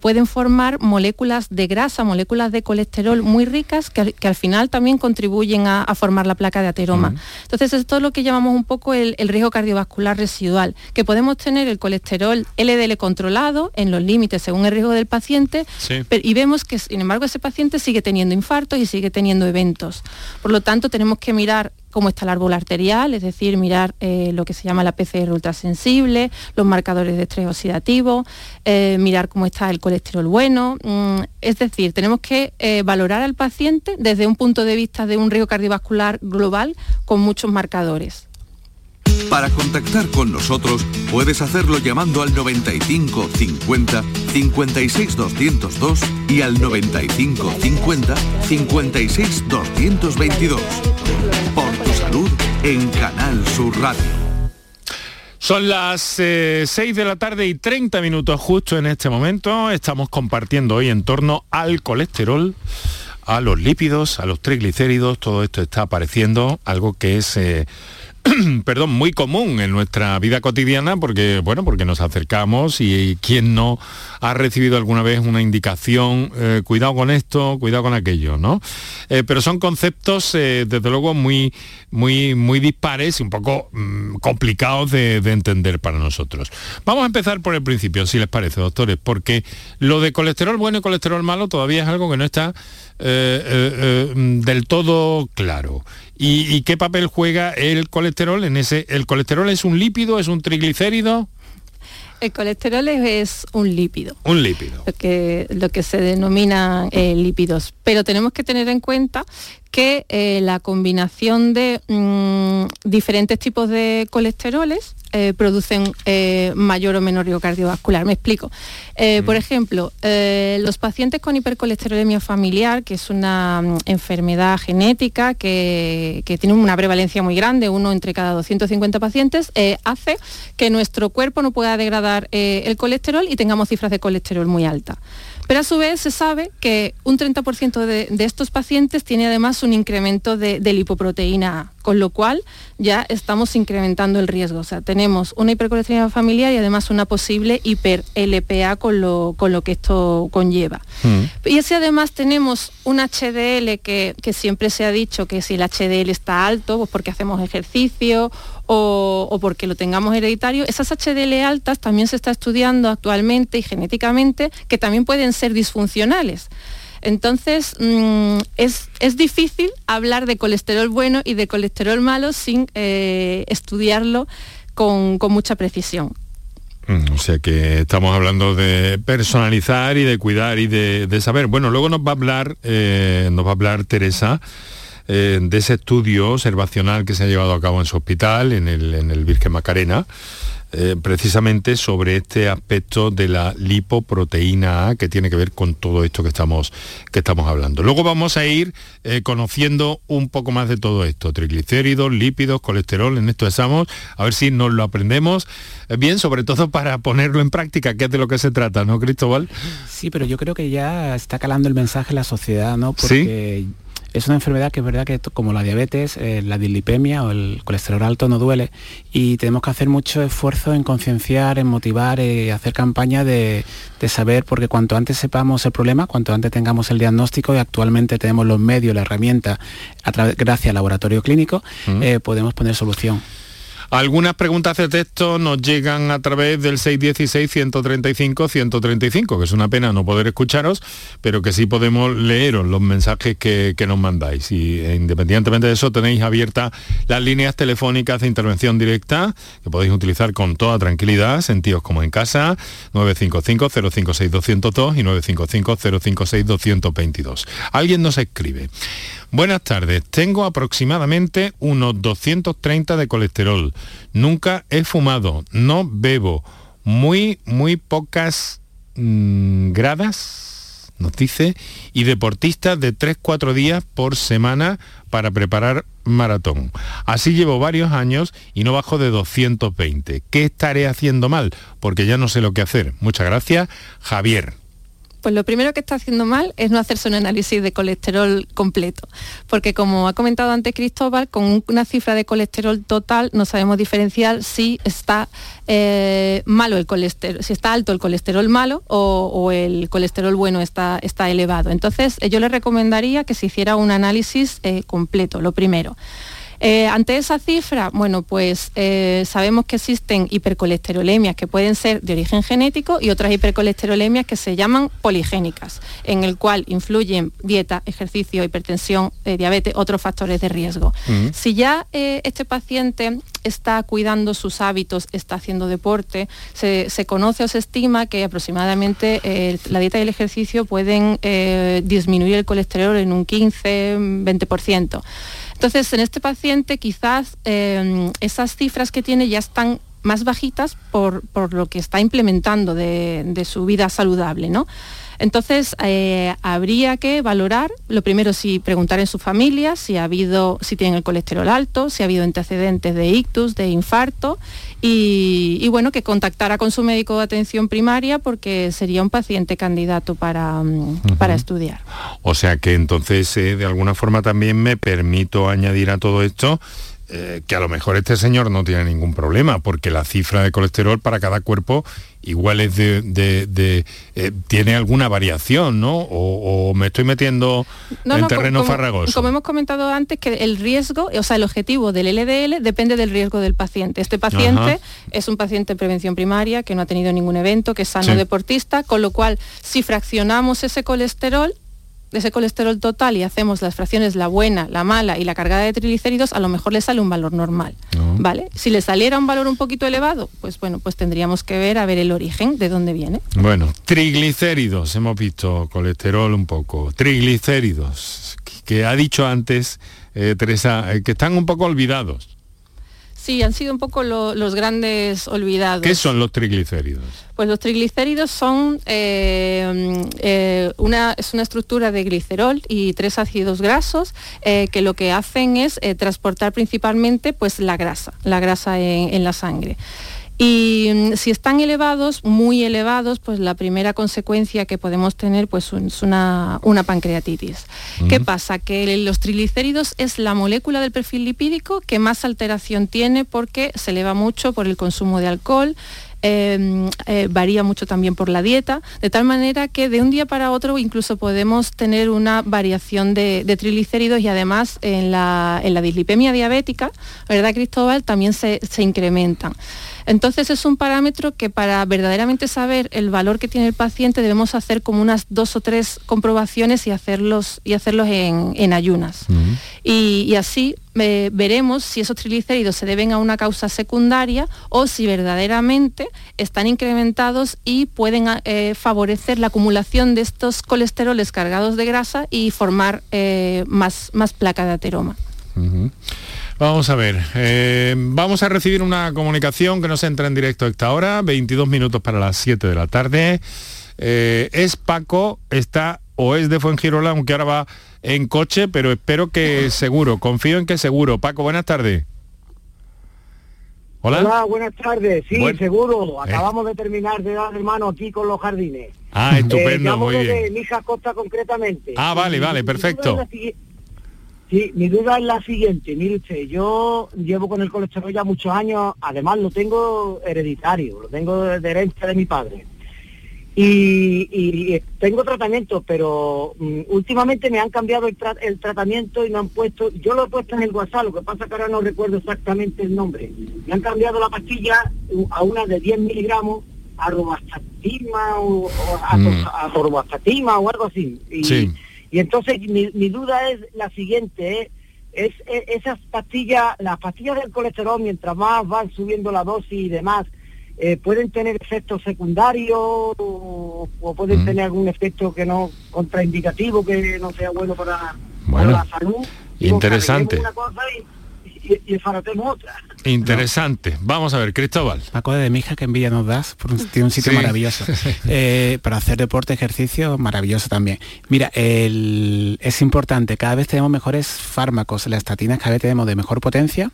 pueden formar moléculas de grasa, moléculas de colesterol muy ricas que, al final también contribuyen a, formar la placa de ateroma. Entonces esto es lo que llamamos un poco el, riesgo cardiovascular residual, que podemos tener el colesterol LDL controlado en los límites según el riesgo del paciente y vemos que sin embargo ese paciente sigue teniendo infartos y sigue teniendo eventos. Por lo tanto tenemos que mirar cómo está el árbol arterial, es decir, mirar eh, lo que se llama la PCR ultrasensible, los marcadores de estrés oxidativo, eh, mirar cómo está el colesterol bueno. Mm, es decir, tenemos que eh, valorar al paciente desde un punto de vista de un riesgo cardiovascular global con muchos marcadores. Para contactar con nosotros puedes hacerlo llamando al 95 50 56 202 y al 95 50 56 222. Por tu salud en Canal Sur Radio. Son las 6 eh, de la tarde y 30 minutos justo en este momento. Estamos compartiendo hoy en torno al colesterol, a los lípidos, a los triglicéridos. Todo esto está apareciendo, algo que es... Eh, perdón, muy común en nuestra vida cotidiana porque, bueno, porque nos acercamos y, quien no ha recibido alguna vez una indicación, eh, cuidado con esto, cuidado con aquello, ¿no? Eh, pero son conceptos, eh, desde luego, muy, muy, muy dispares y un poco mm, complicados de, entender para nosotros. Vamos a empezar por el principio, si les parece, doctores, porque lo de colesterol bueno y colesterol malo todavía es algo que no está del todo claro. ¿Y, qué papel juega el colesterol en ese? ¿El colesterol es un lípido, es un triglicérido? El colesterol es un lípido. Un lípido. Lo que, lo que se denomina eh, lípidos. Pero tenemos que tener en cuenta que eh, la combinación de mm, diferentes tipos de colesteroles eh, producen eh, mayor o menor riesgo cardiovascular. Me explico. Mm. Por ejemplo, los pacientes con hipercolesterolemia familiar, que es una mm, enfermedad genética que, que, tiene una prevalencia muy grande, uno entre cada 250 pacientes, hace que nuestro cuerpo no pueda degradar el colesterol y tengamos cifras de colesterol muy altas. Pero a su vez se sabe que un 30% de, estos pacientes tiene además un incremento de, lipoproteína A, con lo cual ya estamos incrementando el riesgo. O sea, tenemos una hipercolesterolemia familiar y además una posible hiper-LPA con lo, con lo que esto conlleva. Mm. Y si además tenemos un HDL que, que siempre se ha dicho que si el HDL está alto, pues porque hacemos ejercicio o, porque lo tengamos hereditario, esas HDL altas también se está estudiando actualmente y genéticamente que también pueden ser disfuncionales. Entonces, mm, es, difícil hablar de colesterol bueno y de colesterol malo sin eh, estudiarlo con, mucha precisión. Mm, o sea que estamos hablando de personalizar y de cuidar y de, saber. Bueno, luego nos va a hablar, eh, nos va a hablar Teresa eh, de ese estudio observacional que se ha llevado a cabo en su hospital, en el, en el Virgen Macarena, eh, precisamente sobre este aspecto de la lipoproteína A que tiene que ver con todo esto que estamos, que estamos hablando. Luego vamos a ir eh, conociendo un poco más de todo esto, triglicéridos, lípidos, colesterol, en esto estamos, a ver si nos lo aprendemos bien, sobre todo para ponerlo en práctica, que es de lo que se trata, ¿no, Cristóbal? Sí, pero yo creo que ya está calando el mensaje en la sociedad, ¿no? Porque Es una enfermedad que es verdad que como la diabetes, eh, la dislipemia o el colesterol alto no duele y tenemos que hacer mucho esfuerzo en concienciar, en motivar y eh, hacer campaña de, saber, porque cuanto antes sepamos el problema, cuanto antes tengamos el diagnóstico y actualmente tenemos los medios, la herramienta, a gracias al laboratorio clínico, podemos poner solución. Algunas preguntas de texto nos llegan a través del 616-135-135, que es una pena no poder escucharos, pero que sí podemos leeros los mensajes que, nos mandáis. Y eh, independientemente de eso, tenéis abiertas las líneas telefónicas de intervención directa, que podéis utilizar con toda tranquilidad, sentidos como en casa, 955-056-202 y 955-056-222. Alguien nos escribe. Buenas tardes, tengo aproximadamente unos 230 de colesterol. Nunca he fumado, no bebo. Muy, muy pocas mm, gradas, nos dice, y deportista de 3-4 días por semana para preparar maratón. Así llevo varios años y no bajo de 220. ¿Qué estaré haciendo mal? Porque ya no sé lo que hacer. Muchas gracias, Javier. Pues lo primero que está haciendo mal es no hacerse un análisis de colesterol completo, porque como ha comentado antes Cristóbal, con una cifra de colesterol total no sabemos diferenciar si está eh, malo el colesterol, si está alto el colesterol malo o, el colesterol bueno está, está, elevado. Entonces yo le recomendaría que se hiciera un análisis eh, completo, lo primero. Eh, ante esa cifra, bueno, pues eh, sabemos que existen hipercolesterolemias que pueden ser de origen genético y otras hipercolesterolemias que se llaman poligénicas, en el cual influyen dieta, ejercicio, hipertensión, eh, diabetes, otros factores de riesgo. Si ya este paciente está cuidando sus hábitos, está haciendo deporte, se, conoce o se estima que aproximadamente la dieta y el ejercicio pueden disminuir el colesterol en un 15-20%. Entonces, en este paciente quizás em, esas cifras que tiene ya están más bajitas por, lo que está implementando de, su vida saludable, ¿no? Entonces, eh, habría que valorar, lo primero, si preguntar en su familia, si ha habido, si tienen el colesterol alto, si ha habido antecedentes de ictus, de infarto, y, bueno, que contactara con su médico de atención primaria porque sería un paciente candidato para, mm, para estudiar. O sea que entonces, eh, de alguna forma también me permito añadir a todo esto eh, que a lo mejor este señor no tiene ningún problema, porque la cifra de colesterol para cada cuerpo igual es de, eh, tiene alguna variación, ¿no? O, me estoy metiendo en terreno farragoso. Como hemos comentado antes, que el riesgo, o sea, el objetivo del LDL depende del riesgo del paciente. Este paciente es un paciente de prevención primaria que no ha tenido ningún evento, que es sano deportista, con lo cual si fraccionamos ese colesterol, de ese colesterol total y hacemos las fracciones la buena, la mala y la cargada de triglicéridos, a lo mejor le sale un valor normal. ¿Vale? Si le saliera un valor un poquito elevado, pues bueno, pues tendríamos que ver a ver el origen de dónde viene. Bueno, triglicéridos, hemos visto colesterol un poco, triglicéridos, que ha dicho antes eh, Teresa, eh, que están un poco olvidados. Sí, han sido un poco los grandes olvidados. ¿Qué son los triglicéridos? Pues los triglicéridos son eh, eh, una, es una estructura de glicerol y tres ácidos grasos eh, que lo que hacen es transportar principalmente pues, la grasa, la grasa en la sangre. Y mm, si están elevados, muy elevados, pues la primera consecuencia que podemos tener pues, es una, pancreatitis. ¿Qué pasa? Que los triglicéridos es la molécula del perfil lipídico que más alteración tiene porque se eleva mucho por el consumo de alcohol, em, eh, varía mucho también por la dieta, de tal manera que de un día para otro incluso podemos tener una variación de, triglicéridos y además en la, dislipemia diabética, ¿verdad Cristóbal? También se, se incrementan. Entonces es un parámetro que para verdaderamente saber el valor que tiene el paciente debemos hacer como unas dos o tres comprobaciones y hacerlos, y hacerlos en, ayunas. y, así eh, veremos si esos triglicéridos se deben a una causa secundaria o si verdaderamente están incrementados y pueden eh, favorecer la acumulación de estos colesteroles cargados de grasa y formar eh, más, más placa de ateroma. Vamos a ver, eh, vamos a recibir una comunicación que nos entra en directo a esta hora, 22 minutos para las 7 de la tarde. Eh, es Paco, está o es de Fuengirola, aunque ahora va en coche, pero espero que seguro, confío en que seguro. Paco, buenas tardes. Hola. Hola, buenas tardes. Sí, seguro. Eh. Acabamos de terminar de dar hermano aquí con los jardines. Ah, estupendo, muy bien. De Mija Costa concretamente. Ah, vale, vale, perfecto. Sí, mi duda es la siguiente, mire usted, yo llevo con el colesterol ya muchos años, además lo tengo hereditario, lo tengo de herencia de mi padre. Y, tengo tratamiento, pero mm, últimamente me han cambiado el, tratamiento y me han puesto, yo lo he puesto en el WhatsApp, lo que pasa que ahora no recuerdo exactamente el nombre. Me han cambiado la pastilla a una de 10 miligramos a robastatina o, a, mm. o algo así. Y, y entonces mi, duda es la siguiente, ¿eh? es, esas pastillas, las pastillas del colesterol, mientras más van subiendo la dosis y demás, eh, pueden tener efectos secundarios o, pueden mm. tener algún efecto que no contraindicativo, que no sea bueno para, la salud. Interesante y, el otra. Interesante. Vamos a ver, Cristóbal. Paco de Mija, que envidia nos das, tiene un sitio maravilloso. Eh, para hacer deporte, ejercicio, maravilloso también. Mira, es importante, cada vez tenemos mejores fármacos, las estatinas cada vez tenemos de mejor potencia,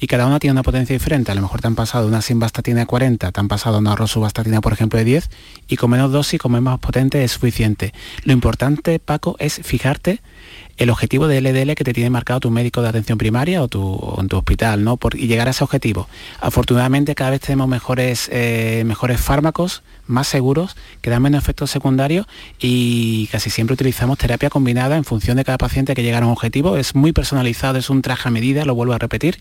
y cada una tiene una potencia diferente. A lo mejor te han pasado una simvastatina de 40, te han pasado una rosuvastatina, por ejemplo, de 10, y con menos dosis, con más potente, es suficiente. Lo importante, Paco, es fijarte el objetivo de LDL que te tiene marcado tu médico de atención primaria o, tu, en tu hospital, ¿no? Por, y llegar a ese objetivo. Afortunadamente cada vez tenemos mejores, eh, mejores fármacos, más seguros, que dan menos efectos secundarios y casi siempre utilizamos terapia combinada en función de cada paciente que llega a un objetivo. Es muy personalizado, es un traje a medida, lo vuelvo a repetir,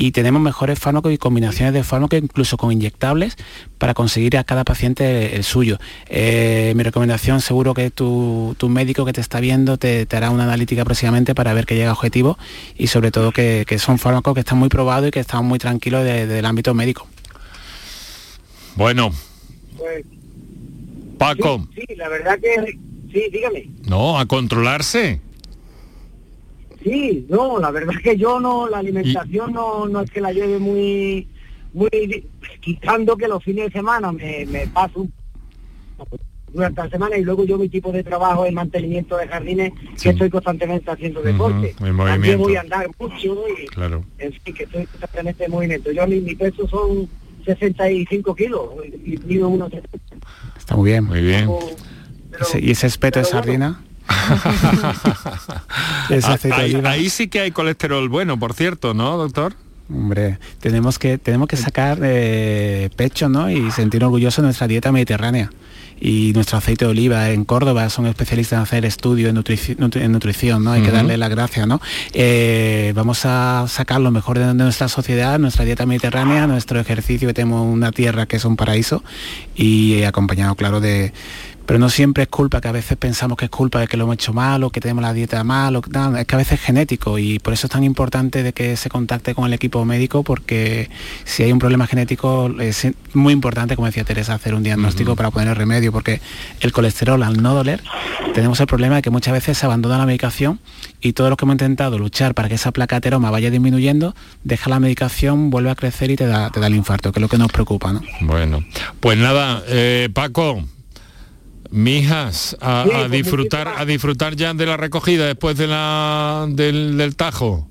y tenemos mejores fármacos y combinaciones de fármacos incluso con inyectables para conseguir a cada paciente el suyo. Eh, mi recomendación seguro que tu, médico que te está viendo te, hará una analítica próximamente para ver que llega a objetivo y sobre todo que, son fármacos que están muy probados y que están muy tranquilos del ámbito médico. Bueno. Pues, Paco. Sí, sí, la verdad que... Sí, dígame. No, a controlarse. Sí, no, la verdad es que yo no, la alimentación no, no es que la lleve muy, muy, quitando que los fines de semana me, me paso durante la semana y luego yo mi tipo de trabajo es mantenimiento de jardines que estoy constantemente haciendo deporte. También voy a andar mucho y claro. en fin, que estoy constantemente en movimiento. Yo mi, mi peso son 65 kilos y mido unos Está muy bien. Muy bien. ¿Y ese espeto de sardina? ahí, sí que hay colesterol bueno, por cierto, ¿no, doctor? Hombre, tenemos que, tenemos que sacar eh, pecho ¿no? y sentir orgulloso de nuestra dieta mediterránea. Y nuestro aceite de oliva en Córdoba son especialistas en hacer estudios en, nutrición, ¿no? Hay que darle la gracia, ¿no? Eh, vamos a sacar lo mejor de, nuestra sociedad, nuestra dieta mediterránea, nuestro ejercicio, que tenemos una tierra que es un paraíso y acompañado, claro, de pero no siempre es culpa, que a veces pensamos que es culpa de que lo hemos hecho mal o que tenemos la dieta mal, o, es que a veces es genético y por eso es tan importante de que se contacte con el equipo médico porque si hay un problema genético es muy importante, como decía Teresa, hacer un diagnóstico para poner remedio porque el colesterol al no doler tenemos el problema de que muchas veces se abandona la medicación y todo lo que hemos intentado luchar para que esa placa ateroma vaya disminuyendo, deja la medicación, vuelve a crecer y te da, te da el infarto, que es lo que nos preocupa. ¿no? Bueno, pues nada, eh, Paco, Mijas, a, pues disfrutar, a disfrutar ya de la recogida después de la, del, tajo.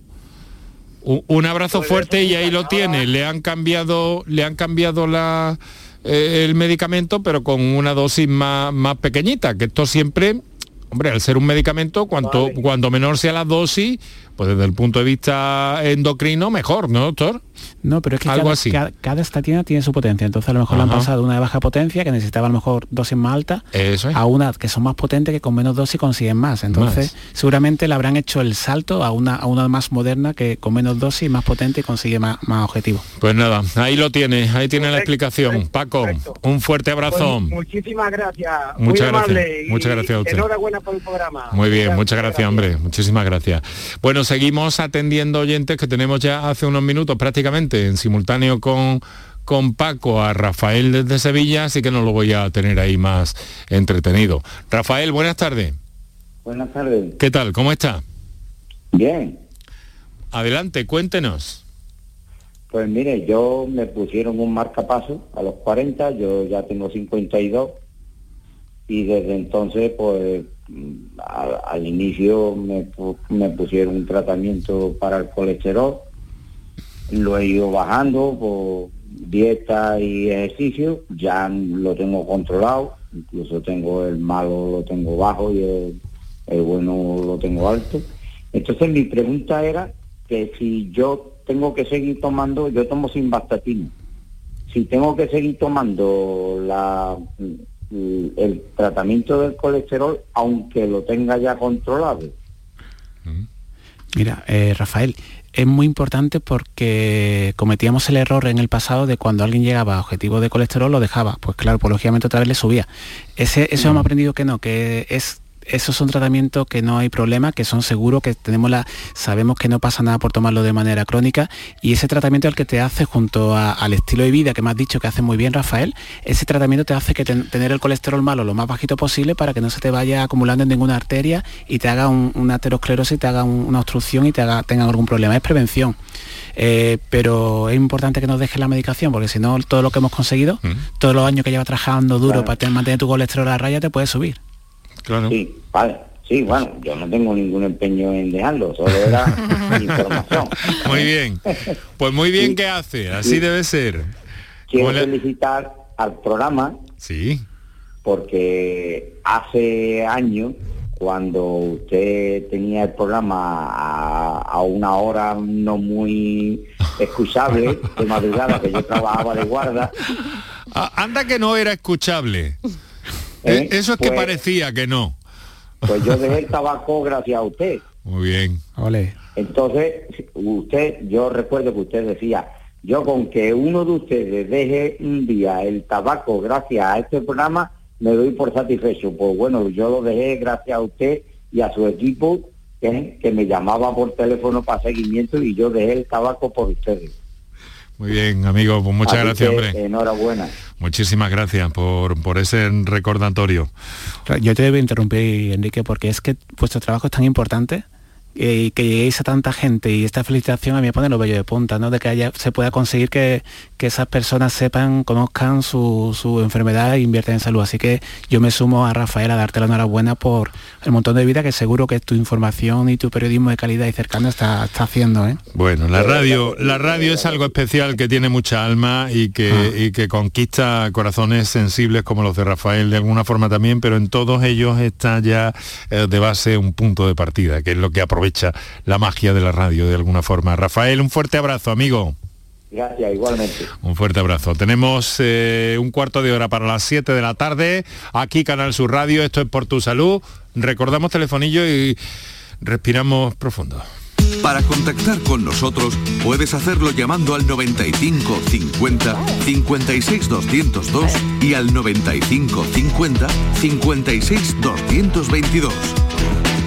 Un, abrazo pues fuerte y ahí lo tiene. Le han cambiado, le han cambiado la, eh, el medicamento, pero con una dosis más, más pequeñita, que esto siempre, hombre, al ser un medicamento, cuanto, cuanto menor sea la dosis, pues desde el punto de vista endocrino, mejor, ¿no, doctor? No, pero es que Algo cada, Cada, estatina tiene su potencia. Entonces a lo mejor le han pasado una de baja potencia, que necesitaba a lo mejor dosis más alta, a una que son más potentes, que con menos dosis consiguen más. Entonces seguramente le habrán hecho el salto a una, a una más moderna, que con menos dosis, más potente y consigue más, más objetivos. Pues nada, ahí lo tiene, ahí tiene la explicación. Paco, un fuerte abrazo. Pues muchísimas gracias. Muchas gracias. muchas gracias a usted. Enhorabuena por el programa. Muy bien, muchas gracias, hombre. Muchísimas gracias. Bueno, seguimos atendiendo oyentes que tenemos ya hace unos minutos prácticamente en simultáneo con, con Paco a Rafael desde Sevilla, así que no lo voy a tener ahí más entretenido. Rafael, buenas tardes. Buenas tardes. ¿Qué tal? ¿Cómo está? Bien. Adelante, cuéntenos. Pues mire, yo me pusieron un marcapaso a los 40, yo ya tengo 52 y desde entonces pues al, inicio me, pusieron un tratamiento para el colesterol. Lo he ido bajando por dieta y ejercicio, ya lo tengo controlado, incluso tengo el malo lo tengo bajo y el, bueno lo tengo alto. Entonces mi pregunta era que si yo tengo que seguir tomando, yo tomo simvastatina, si tengo que seguir tomando la, el tratamiento del colesterol, aunque lo tenga ya controlado. Mira, eh, Rafael, es muy importante porque cometíamos el error en el pasado de cuando alguien llegaba a objetivo de colesterol lo dejaba. Pues claro, pues lógicamente otra vez le subía. Ese, eso hemos aprendido que no, que es esos son tratamientos que no hay problema, que son seguros, que tenemos la, sabemos que no pasa nada por tomarlo de manera crónica y ese tratamiento el que te hace junto al estilo de vida que me has dicho que hace muy bien Rafael, ese tratamiento te hace que tener el colesterol malo lo más bajito posible para que no se te vaya acumulando en ninguna arteria y te haga una aterosclerosis, te haga una obstrucción y te haga, tenga algún problema. Es prevención. Eh, pero es importante que nos deje la medicación porque si no todo lo que hemos conseguido, todos los años que lleva trabajando duro para mantener tu colesterol a raya te puede subir. Sí, vale. Sí, bueno, yo no tengo ningún empeño en dejarlo, solo era información. Muy bien. Pues muy bien que hace, así debe ser. Quiero felicitar al programa. Sí. Porque hace años, cuando usted tenía el programa a, una hora no muy escuchable, de madrugada, que yo trabajaba de guarda. Ah, anda que no era escuchable. ¿Eh? Eso es que pues- parecía que no. Pues yo dejé el tabaco gracias a usted. Muy bien. Vale. Entonces, usted, yo recuerdo que usted decía, yo con que uno de ustedes deje un día el tabaco gracias a este programa, me doy por satisfecho. Pues bueno, yo lo dejé gracias a usted y a su equipo, que me llamaba por teléfono para seguimiento y yo dejé el tabaco por ustedes. Muy bien, amigo, pues muchas gracias, hombre. Enhorabuena. Muchísimas gracias por, por ese recordatorio. Yo te debo interrumpir, Enrique, porque es que vuestro trabajo es tan importante y que lleguéis a tanta gente y esta felicitación a mí me pone lo bello de punta, ¿no? De que haya, se pueda conseguir que, esas personas sepan, conozcan su, enfermedad e inviertan en salud. Así que yo me sumo a Rafael a darte la enhorabuena por el montón de vida que seguro que tu información y tu periodismo de calidad y cercano está, está haciendo. ¿eh? Bueno, la radio, la radio es algo especial que tiene mucha alma y que, ah. y que conquista corazones sensibles como los de Rafael de alguna forma también, pero en todos ellos está ya eh, de base un punto de partida, que es lo que aprovecha aprovecha la magia de la radio de alguna forma. Rafael, un fuerte abrazo, amigo. Gracias, igualmente. Un fuerte abrazo. Tenemos eh, un cuarto de hora para las 7 de la tarde. Aquí Canal Sur Radio, esto es por tu salud. Recordamos telefonillo y respiramos profundo. Para contactar con nosotros puedes hacerlo llamando al 95 50 56 202 y al 95 50 56 222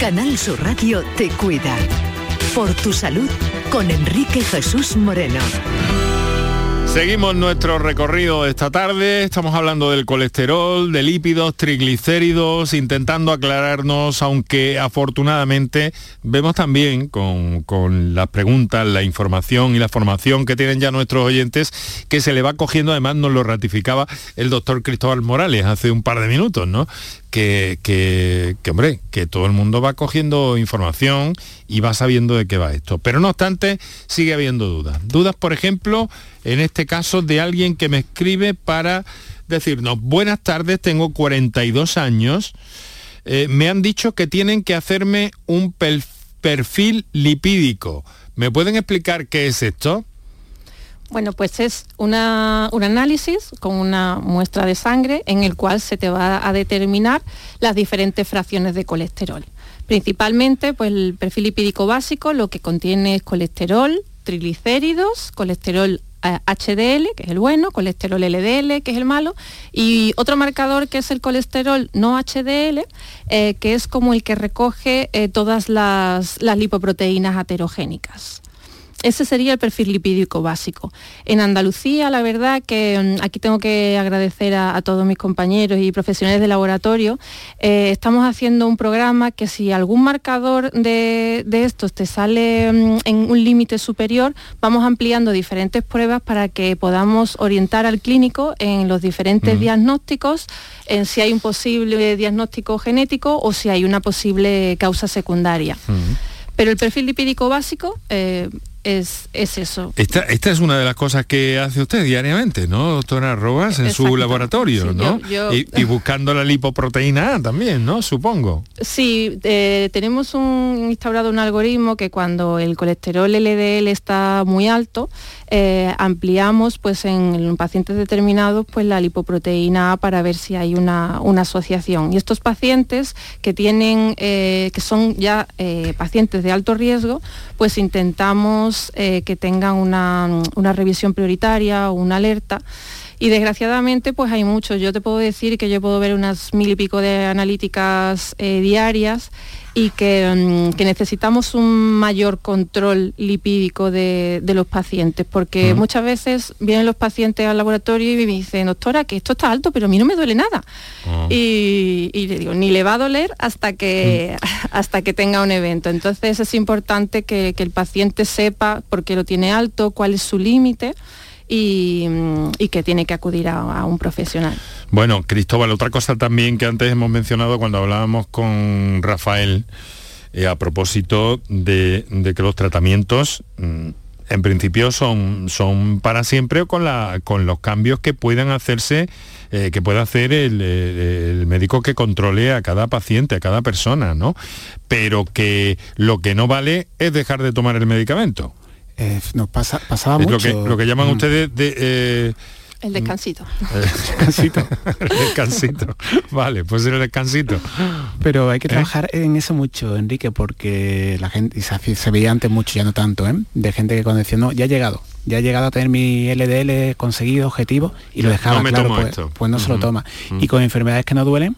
Canal Sur Radio te cuida. Por tu salud con Enrique Jesús Moreno. Seguimos nuestro recorrido esta tarde, estamos hablando del colesterol, de lípidos, triglicéridos, intentando aclararnos, aunque afortunadamente vemos también con, con, las preguntas, la información y la formación que tienen ya nuestros oyentes, que se le va cogiendo, además nos lo ratificaba el doctor Cristóbal Morales hace un par de minutos, ¿no? Que, que, hombre, que todo el mundo va cogiendo información y va sabiendo de qué va esto. Pero no obstante, sigue habiendo dudas. Dudas, por ejemplo, en este caso de alguien que me escribe para decirnos, buenas tardes, tengo 42 años, eh, me han dicho que tienen que hacerme un perfil lipídico. ¿Me pueden explicar qué es esto? Bueno, pues es un análisis con una muestra de sangre en el cual se te va a determinar las diferentes fracciones de colesterol. Principalmente, pues el perfil lipídico básico lo que contiene es colesterol, triglicéridos, colesterol HDL, eh, que es el bueno, colesterol LDL, que es el malo, y otro marcador que es el colesterol no HDL, eh, que es como el que recoge eh, todas las lipoproteínas aterogénicas. Ese sería el perfil lipídico básico. En Andalucía, la verdad que mm, aquí tengo que agradecer a, todos mis compañeros y profesionales de laboratorio. Eh, estamos haciendo un programa que si algún marcador de, estos te sale mm, en un límite superior, vamos ampliando diferentes pruebas para que podamos orientar al clínico en los diferentes diagnósticos, en si hay un posible diagnóstico genético o si hay una posible causa secundaria. Pero el perfil lipídico básico eh, es, eso. Esta, esta, es una de las cosas que hace usted diariamente, ¿no, doctora Robas, en su laboratorio, ¿no? Y, buscando la lipoproteína A también, ¿no? Supongo. Sí, eh, tenemos un, instaurado un algoritmo que cuando el colesterol LDL está muy alto, eh, ampliamos pues en, pacientes determinados pues la lipoproteína A para ver si hay una, asociación. Y estos pacientes que tienen, eh, que son ya pacientes de alto riesgo, pues intentamos eh, que tengan una, revisión prioritaria o una alerta. Y desgraciadamente pues hay muchos. Yo te puedo decir que yo puedo ver unas mil y pico de analíticas eh, diarias y que, mm, necesitamos un mayor control lipídico de, los pacientes, porque muchas veces vienen los pacientes al laboratorio y me dicen, doctora, que esto está alto, pero a mí no me duele nada. Y, le digo, ni le va a doler hasta que, hasta que tenga un evento. Entonces es importante que, el paciente sepa por qué lo tiene alto, cuál es su límite. Y, que tiene que acudir a, un profesional. Bueno, Cristóbal, otra cosa también que antes hemos mencionado cuando hablábamos con Rafael, eh, a propósito de, que los tratamientos mm, en principio son, son para siempre o con, la, con los cambios que puedan hacerse, eh, que pueda hacer el, médico que controle a cada paciente, a cada persona, ¿no? Pero que lo que no vale es dejar de tomar el medicamento. Eh, nos pasa, pasaba mucho. Lo que, lo que llaman mm. ustedes de el descansito. El descansito. el descansito. Vale, pues el descansito. Pero hay que ¿Eh? trabajar en eso mucho, Enrique, porque la gente, se, veía antes mucho, ya no tanto, ¿eh? de gente que cuando decía, no, ya he llegado, ya he llegado a tener mi LDL conseguido, objetivo, y lo dejaba claro, pues, pues, no se lo toma. Y con enfermedades que no duelen,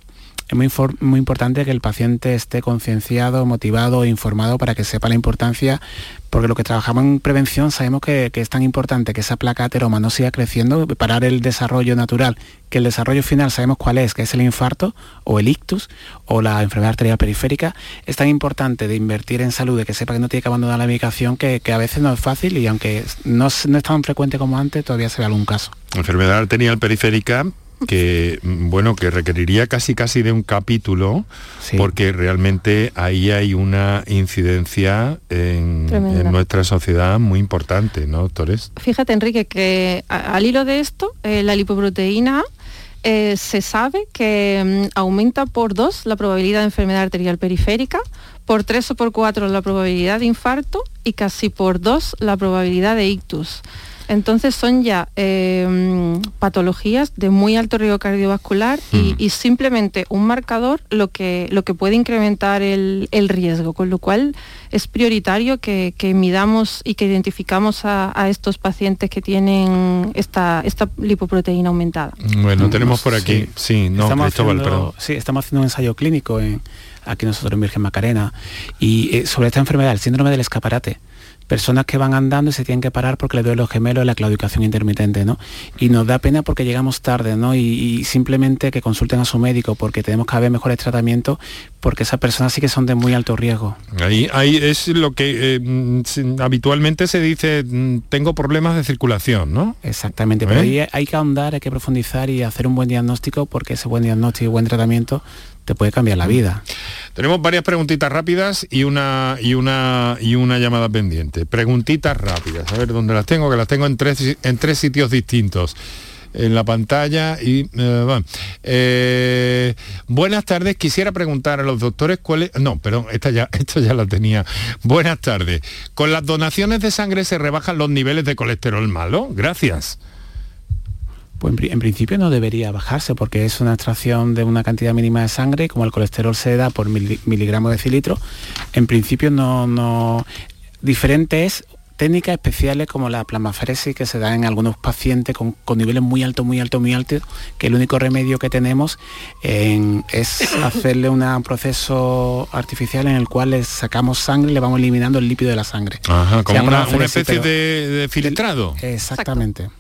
es muy, muy importante que el paciente esté concienciado, motivado, informado para que sepa la importancia, porque lo que trabajamos en prevención sabemos que, es tan importante que esa placa ateroma no siga creciendo, parar el desarrollo natural, que el desarrollo final sabemos cuál es, que es el infarto o el ictus o la enfermedad arterial periférica, es tan importante de invertir en salud, de que sepa que no tiene que abandonar la medicación, que, a veces no es fácil y aunque no, no es tan frecuente como antes, todavía se ve algún caso. Enfermedad arterial periférica que bueno que requeriría casi casi de un capítulo porque realmente ahí hay una incidencia en, nuestra sociedad muy importante no doctores fíjate Enrique que al hilo de esto eh, la lipoproteína eh, se sabe que mm, aumenta por dos la probabilidad de enfermedad arterial periférica, por tres o por cuatro la probabilidad de infarto y casi por dos la probabilidad de ictus. Entonces son ya em, patologías de muy alto riesgo cardiovascular y, simplemente un marcador lo que, lo que puede incrementar el, riesgo, con lo cual es prioritario que, midamos y que identificamos a, estos pacientes que tienen esta, esta lipoproteína aumentada. Bueno, tenemos por aquí, sí, no, estamos haciendo, Sí, estamos haciendo un ensayo clínico aquí nosotros en Virgen Macarena y eh, sobre esta enfermedad, el síndrome del escaparate personas que van andando y se tienen que parar porque le duele los gemelos la claudicación intermitente, ¿no? Y nos da pena porque llegamos tarde, ¿no? Y, simplemente que consulten a su médico porque tenemos que haber mejores tratamientos porque esas personas sí que son de muy alto riesgo. Ahí, ahí es lo que eh, habitualmente se dice, mm, tengo problemas de circulación, ¿no? Exactamente, pero ¿Eh? ahí hay que ahondar, hay que profundizar y hacer un buen diagnóstico porque ese buen diagnóstico y buen tratamiento te puede cambiar la vida. Tenemos varias preguntitas rápidas y una y una y una llamada pendiente. Preguntitas rápidas, a ver dónde las tengo, que las tengo en tres en tres sitios distintos. En la pantalla y eh, eh, buenas tardes. Quisiera preguntar a los doctores cuál es. No, perdón, esta ya, esto ya la tenía. Buenas tardes. ¿Con las donaciones de sangre se rebajan los niveles de colesterol malo? Gracias. Pues en, principio no debería bajarse porque es una extracción de una cantidad mínima de sangre, como el colesterol se da por miligramo de cilitro, en principio no, no... Diferente es técnicas especiales como la plasmaferesis que se da en algunos pacientes con, niveles muy altos, muy altos, muy altos, que el único remedio que tenemos es hacerle un proceso artificial en el cual le sacamos sangre y le vamos eliminando el lípido de la sangre. Ajá, como una, especie de, filtrado. Exactamente.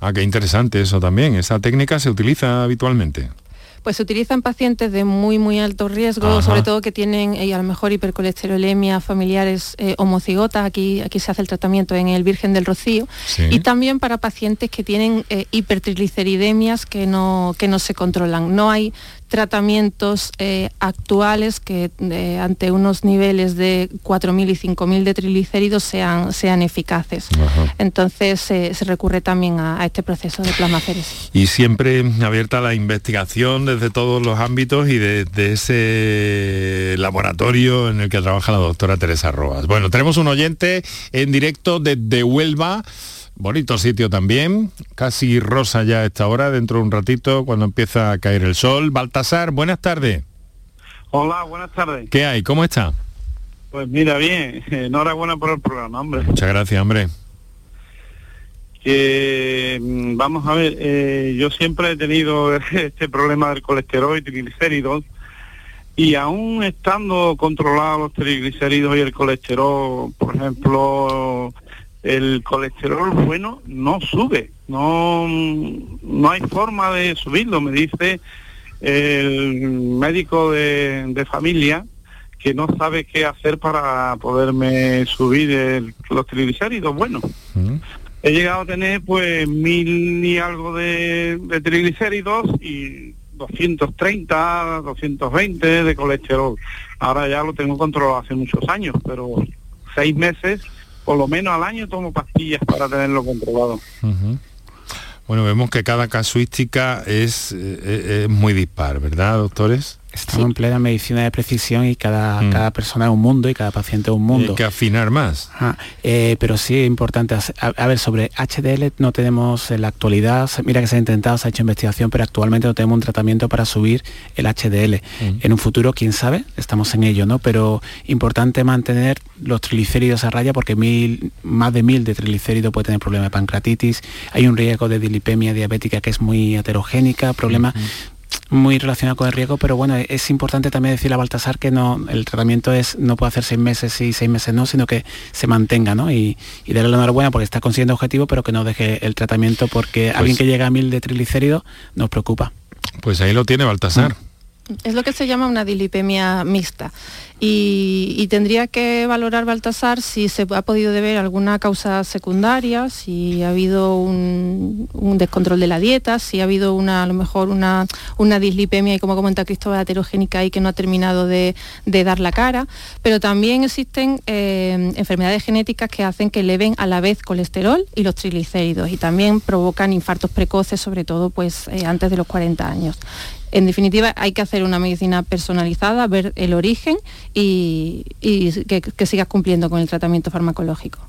Ah, qué interesante eso también. Esa técnica se utiliza habitualmente pues se utiliza en pacientes de muy muy alto riesgo, sobre todo que tienen eh, a lo mejor hipercolesterolemia, familiares eh, homocigotas, aquí, aquí se hace el tratamiento en el Virgen del Rocío, y también para pacientes que tienen eh, hipertrigliceridemias que no, que no se controlan. No hay tratamientos eh, actuales que eh, ante unos niveles de 4.000 y 5.000 de triglicéridos sean, sean eficaces. Entonces se recurre también a, este proceso de plasmaféresis. Y siempre abierta la investigación desde todos los ámbitos y desde ese laboratorio en el que trabaja la doctora Teresa Roas. Bueno, tenemos un oyente en directo desde Huelva. Bonito sitio también, casi rosa ya a esta hora, dentro de un ratito cuando empieza a caer el sol. Baltasar, buenas tardes. Hola, buenas tardes. ¿Qué hay? ¿Cómo está? Pues mira, bien, enhorabuena por el programa, hombre. Muchas gracias, hombre. Mm, vamos a ver, eh, yo siempre he tenido este problema del colesterol y triglicéridos y aún estando controlados los triglicéridos y el colesterol, por ejemplo, el colesterol bueno no sube, no, no hay forma de subirlo, me dice el médico de, familia que no sabe qué hacer para poderme subir los triglicéridos. Bueno, he llegado a tener pues mil y algo de, de triglicéridos y 230, 220 de colesterol. Ahora ya lo tengo controlado hace muchos años, pero seis meses por lo menos al año tomo pastillas para tenerlo controlado. Bueno, vemos que cada casuística es, eh, es muy dispar, ¿verdad, doctores? Estamos en plena medicina de precisión y cada, mm. cada persona es un mundo y cada paciente es un mundo. Hay que afinar más. Eh, pero sí es importante. A, ver, sobre HDL no tenemos en la actualidad, mira que se ha intentado, se ha hecho investigación, pero actualmente no tenemos un tratamiento para subir el HDL. Mm. En un futuro, quién sabe, estamos en ello, ¿no? Pero importante mantener los triglicéridos a raya porque mil, más de mil de triglicéridos puede tener problema de pancreatitis. Hay un riesgo de dilipemia diabética que es muy heterogénica, problema muy relacionado con el riesgo, pero bueno, es importante también decirle a Baltasar que no, el tratamiento es, no puede hacer seis meses y seis meses no, sino que se mantenga, ¿no? Y, y darle la enhorabuena porque está consiguiendo objetivo, pero que no deje el tratamiento porque pues alguien que llega a mil de triglicéridos nos preocupa. Pues ahí lo tiene Baltasar. Es lo que se llama una dilipemia mixta y, tendría que valorar Baltasar si se ha podido deber alguna causa secundaria, si ha habido un, descontrol de la dieta, si ha habido a lo mejor una, dislipemia y como comenta Cristóbal, heterogénica y que no ha terminado de, dar la cara, pero también existen eh, enfermedades genéticas que hacen que eleven a la vez colesterol y los triglicéridos y también provocan infartos precoces, sobre todo pues eh, antes de los 40 años. En definitiva, hay que hacer una medicina personalizada, ver el origen y, que, sigas cumpliendo con el tratamiento farmacológico.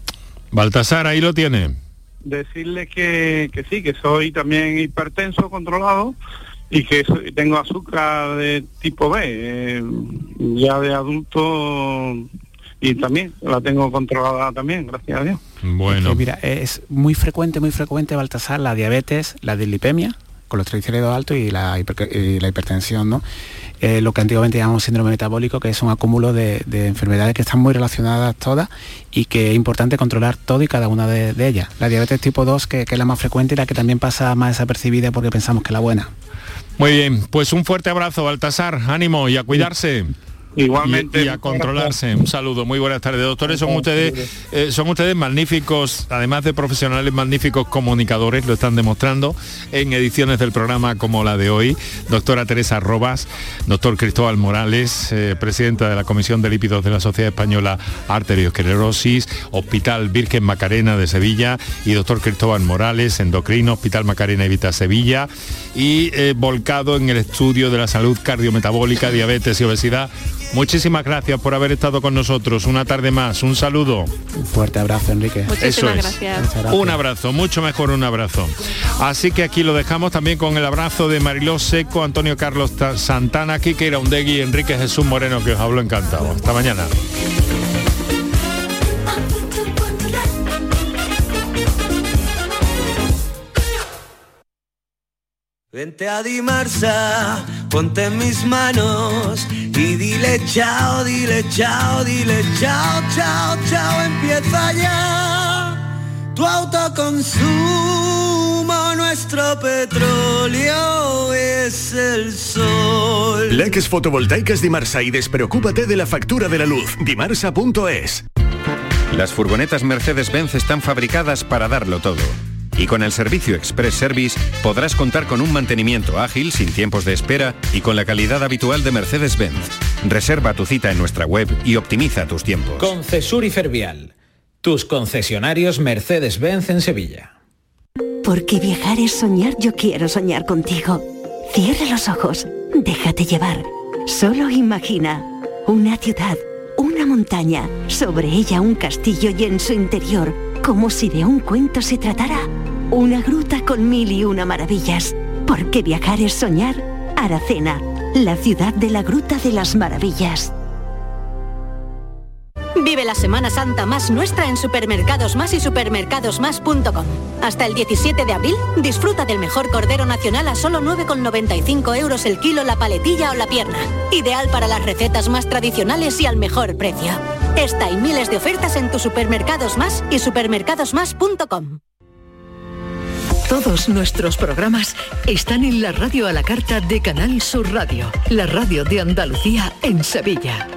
Baltasar, ahí lo tiene. Decirle que, sí, que soy también hipertenso controlado y que tengo azúcar de tipo B, eh, ya de adulto y también la tengo controlada también, gracias a Dios. Bueno. mira, es muy frecuente, muy frecuente, Baltasar, la diabetes, la dislipemia, con los triglicéridos altos y la, hipertensión, ¿no? Eh, lo que antiguamente llamamos síndrome metabólico, que es un acúmulo de, enfermedades que están muy relacionadas todas y que es importante controlar todo y cada una de, ellas. La diabetes tipo 2, que, es la más frecuente y la que también pasa más desapercibida porque pensamos que es la buena. Muy bien, pues un fuerte abrazo, Baltasar, ánimo y a cuidarse. Igualmente. Y, a controlarse. Un saludo, muy buenas tardes. Doctores, son ustedes, eh, son ustedes magníficos, además de profesionales magníficos comunicadores, lo están demostrando en ediciones del programa como la de hoy. Doctora Teresa Robas, doctor Cristóbal Morales, eh, presidenta de la Comisión de Lípidos de la Sociedad Española Arteriosclerosis, Hospital Virgen Macarena de Sevilla y doctor Cristóbal Morales, endocrino, Hospital Macarena Evita Sevilla y eh, volcado en el estudio de la salud cardiometabólica, diabetes y obesidad Muchísimas gracias por haber estado con nosotros. Una tarde más. Un saludo. Un fuerte abrazo, Enrique. Muchísimas Eso es. gracias. Un abrazo, mucho mejor un abrazo. Así que aquí lo dejamos también con el abrazo de Mariló Seco, Antonio Carlos Santana, Kike Iraundegui y Enrique Jesús Moreno, que os hablo encantado. Hasta mañana ponte en mis manos y dile chao, dile chao, dile chao, chao, chao, empieza ya tu autoconsumo, nuestro petróleo es el sol. Leques fotovoltaicas Dimarsa y despreocúpate de la factura de la luz. Dimarsa.es. Las furgonetas Mercedes-Benz están fabricadas para darlo todo y con el servicio Express Service podrás contar con un mantenimiento ágil, sin tiempos de espera y con la calidad habitual de Mercedes-Benz. Reserva tu cita en nuestra web y optimiza tus tiempos. Concesur y Fervial, tus concesionarios Mercedes-Benz en Sevilla. Porque viajar es soñar, yo quiero soñar contigo. Cierra los ojos, déjate llevar. Solo imagina una ciudad, una montaña, sobre ella un castillo y en su interior, como si de un cuento se tratara, una gruta con mil y una maravillas. Porque viajar es soñar. Aracena, la ciudad de la Gruta de las Maravillas. Vive la Semana Santa más nuestra en Supermercados Más y supermercadosmás.com. Hasta el 17 de abril, disfruta del mejor cordero nacional a solo 9,95 euros el kilo la paletilla o la pierna. Ideal para las recetas más tradicionales y al mejor precio. Esta y miles de ofertas en tus Supermercados Más y supermercadosmás.com. Todos nuestros programas están en la radio a la carta de Canal Sur Radio, la radio de Andalucía en Sevilla.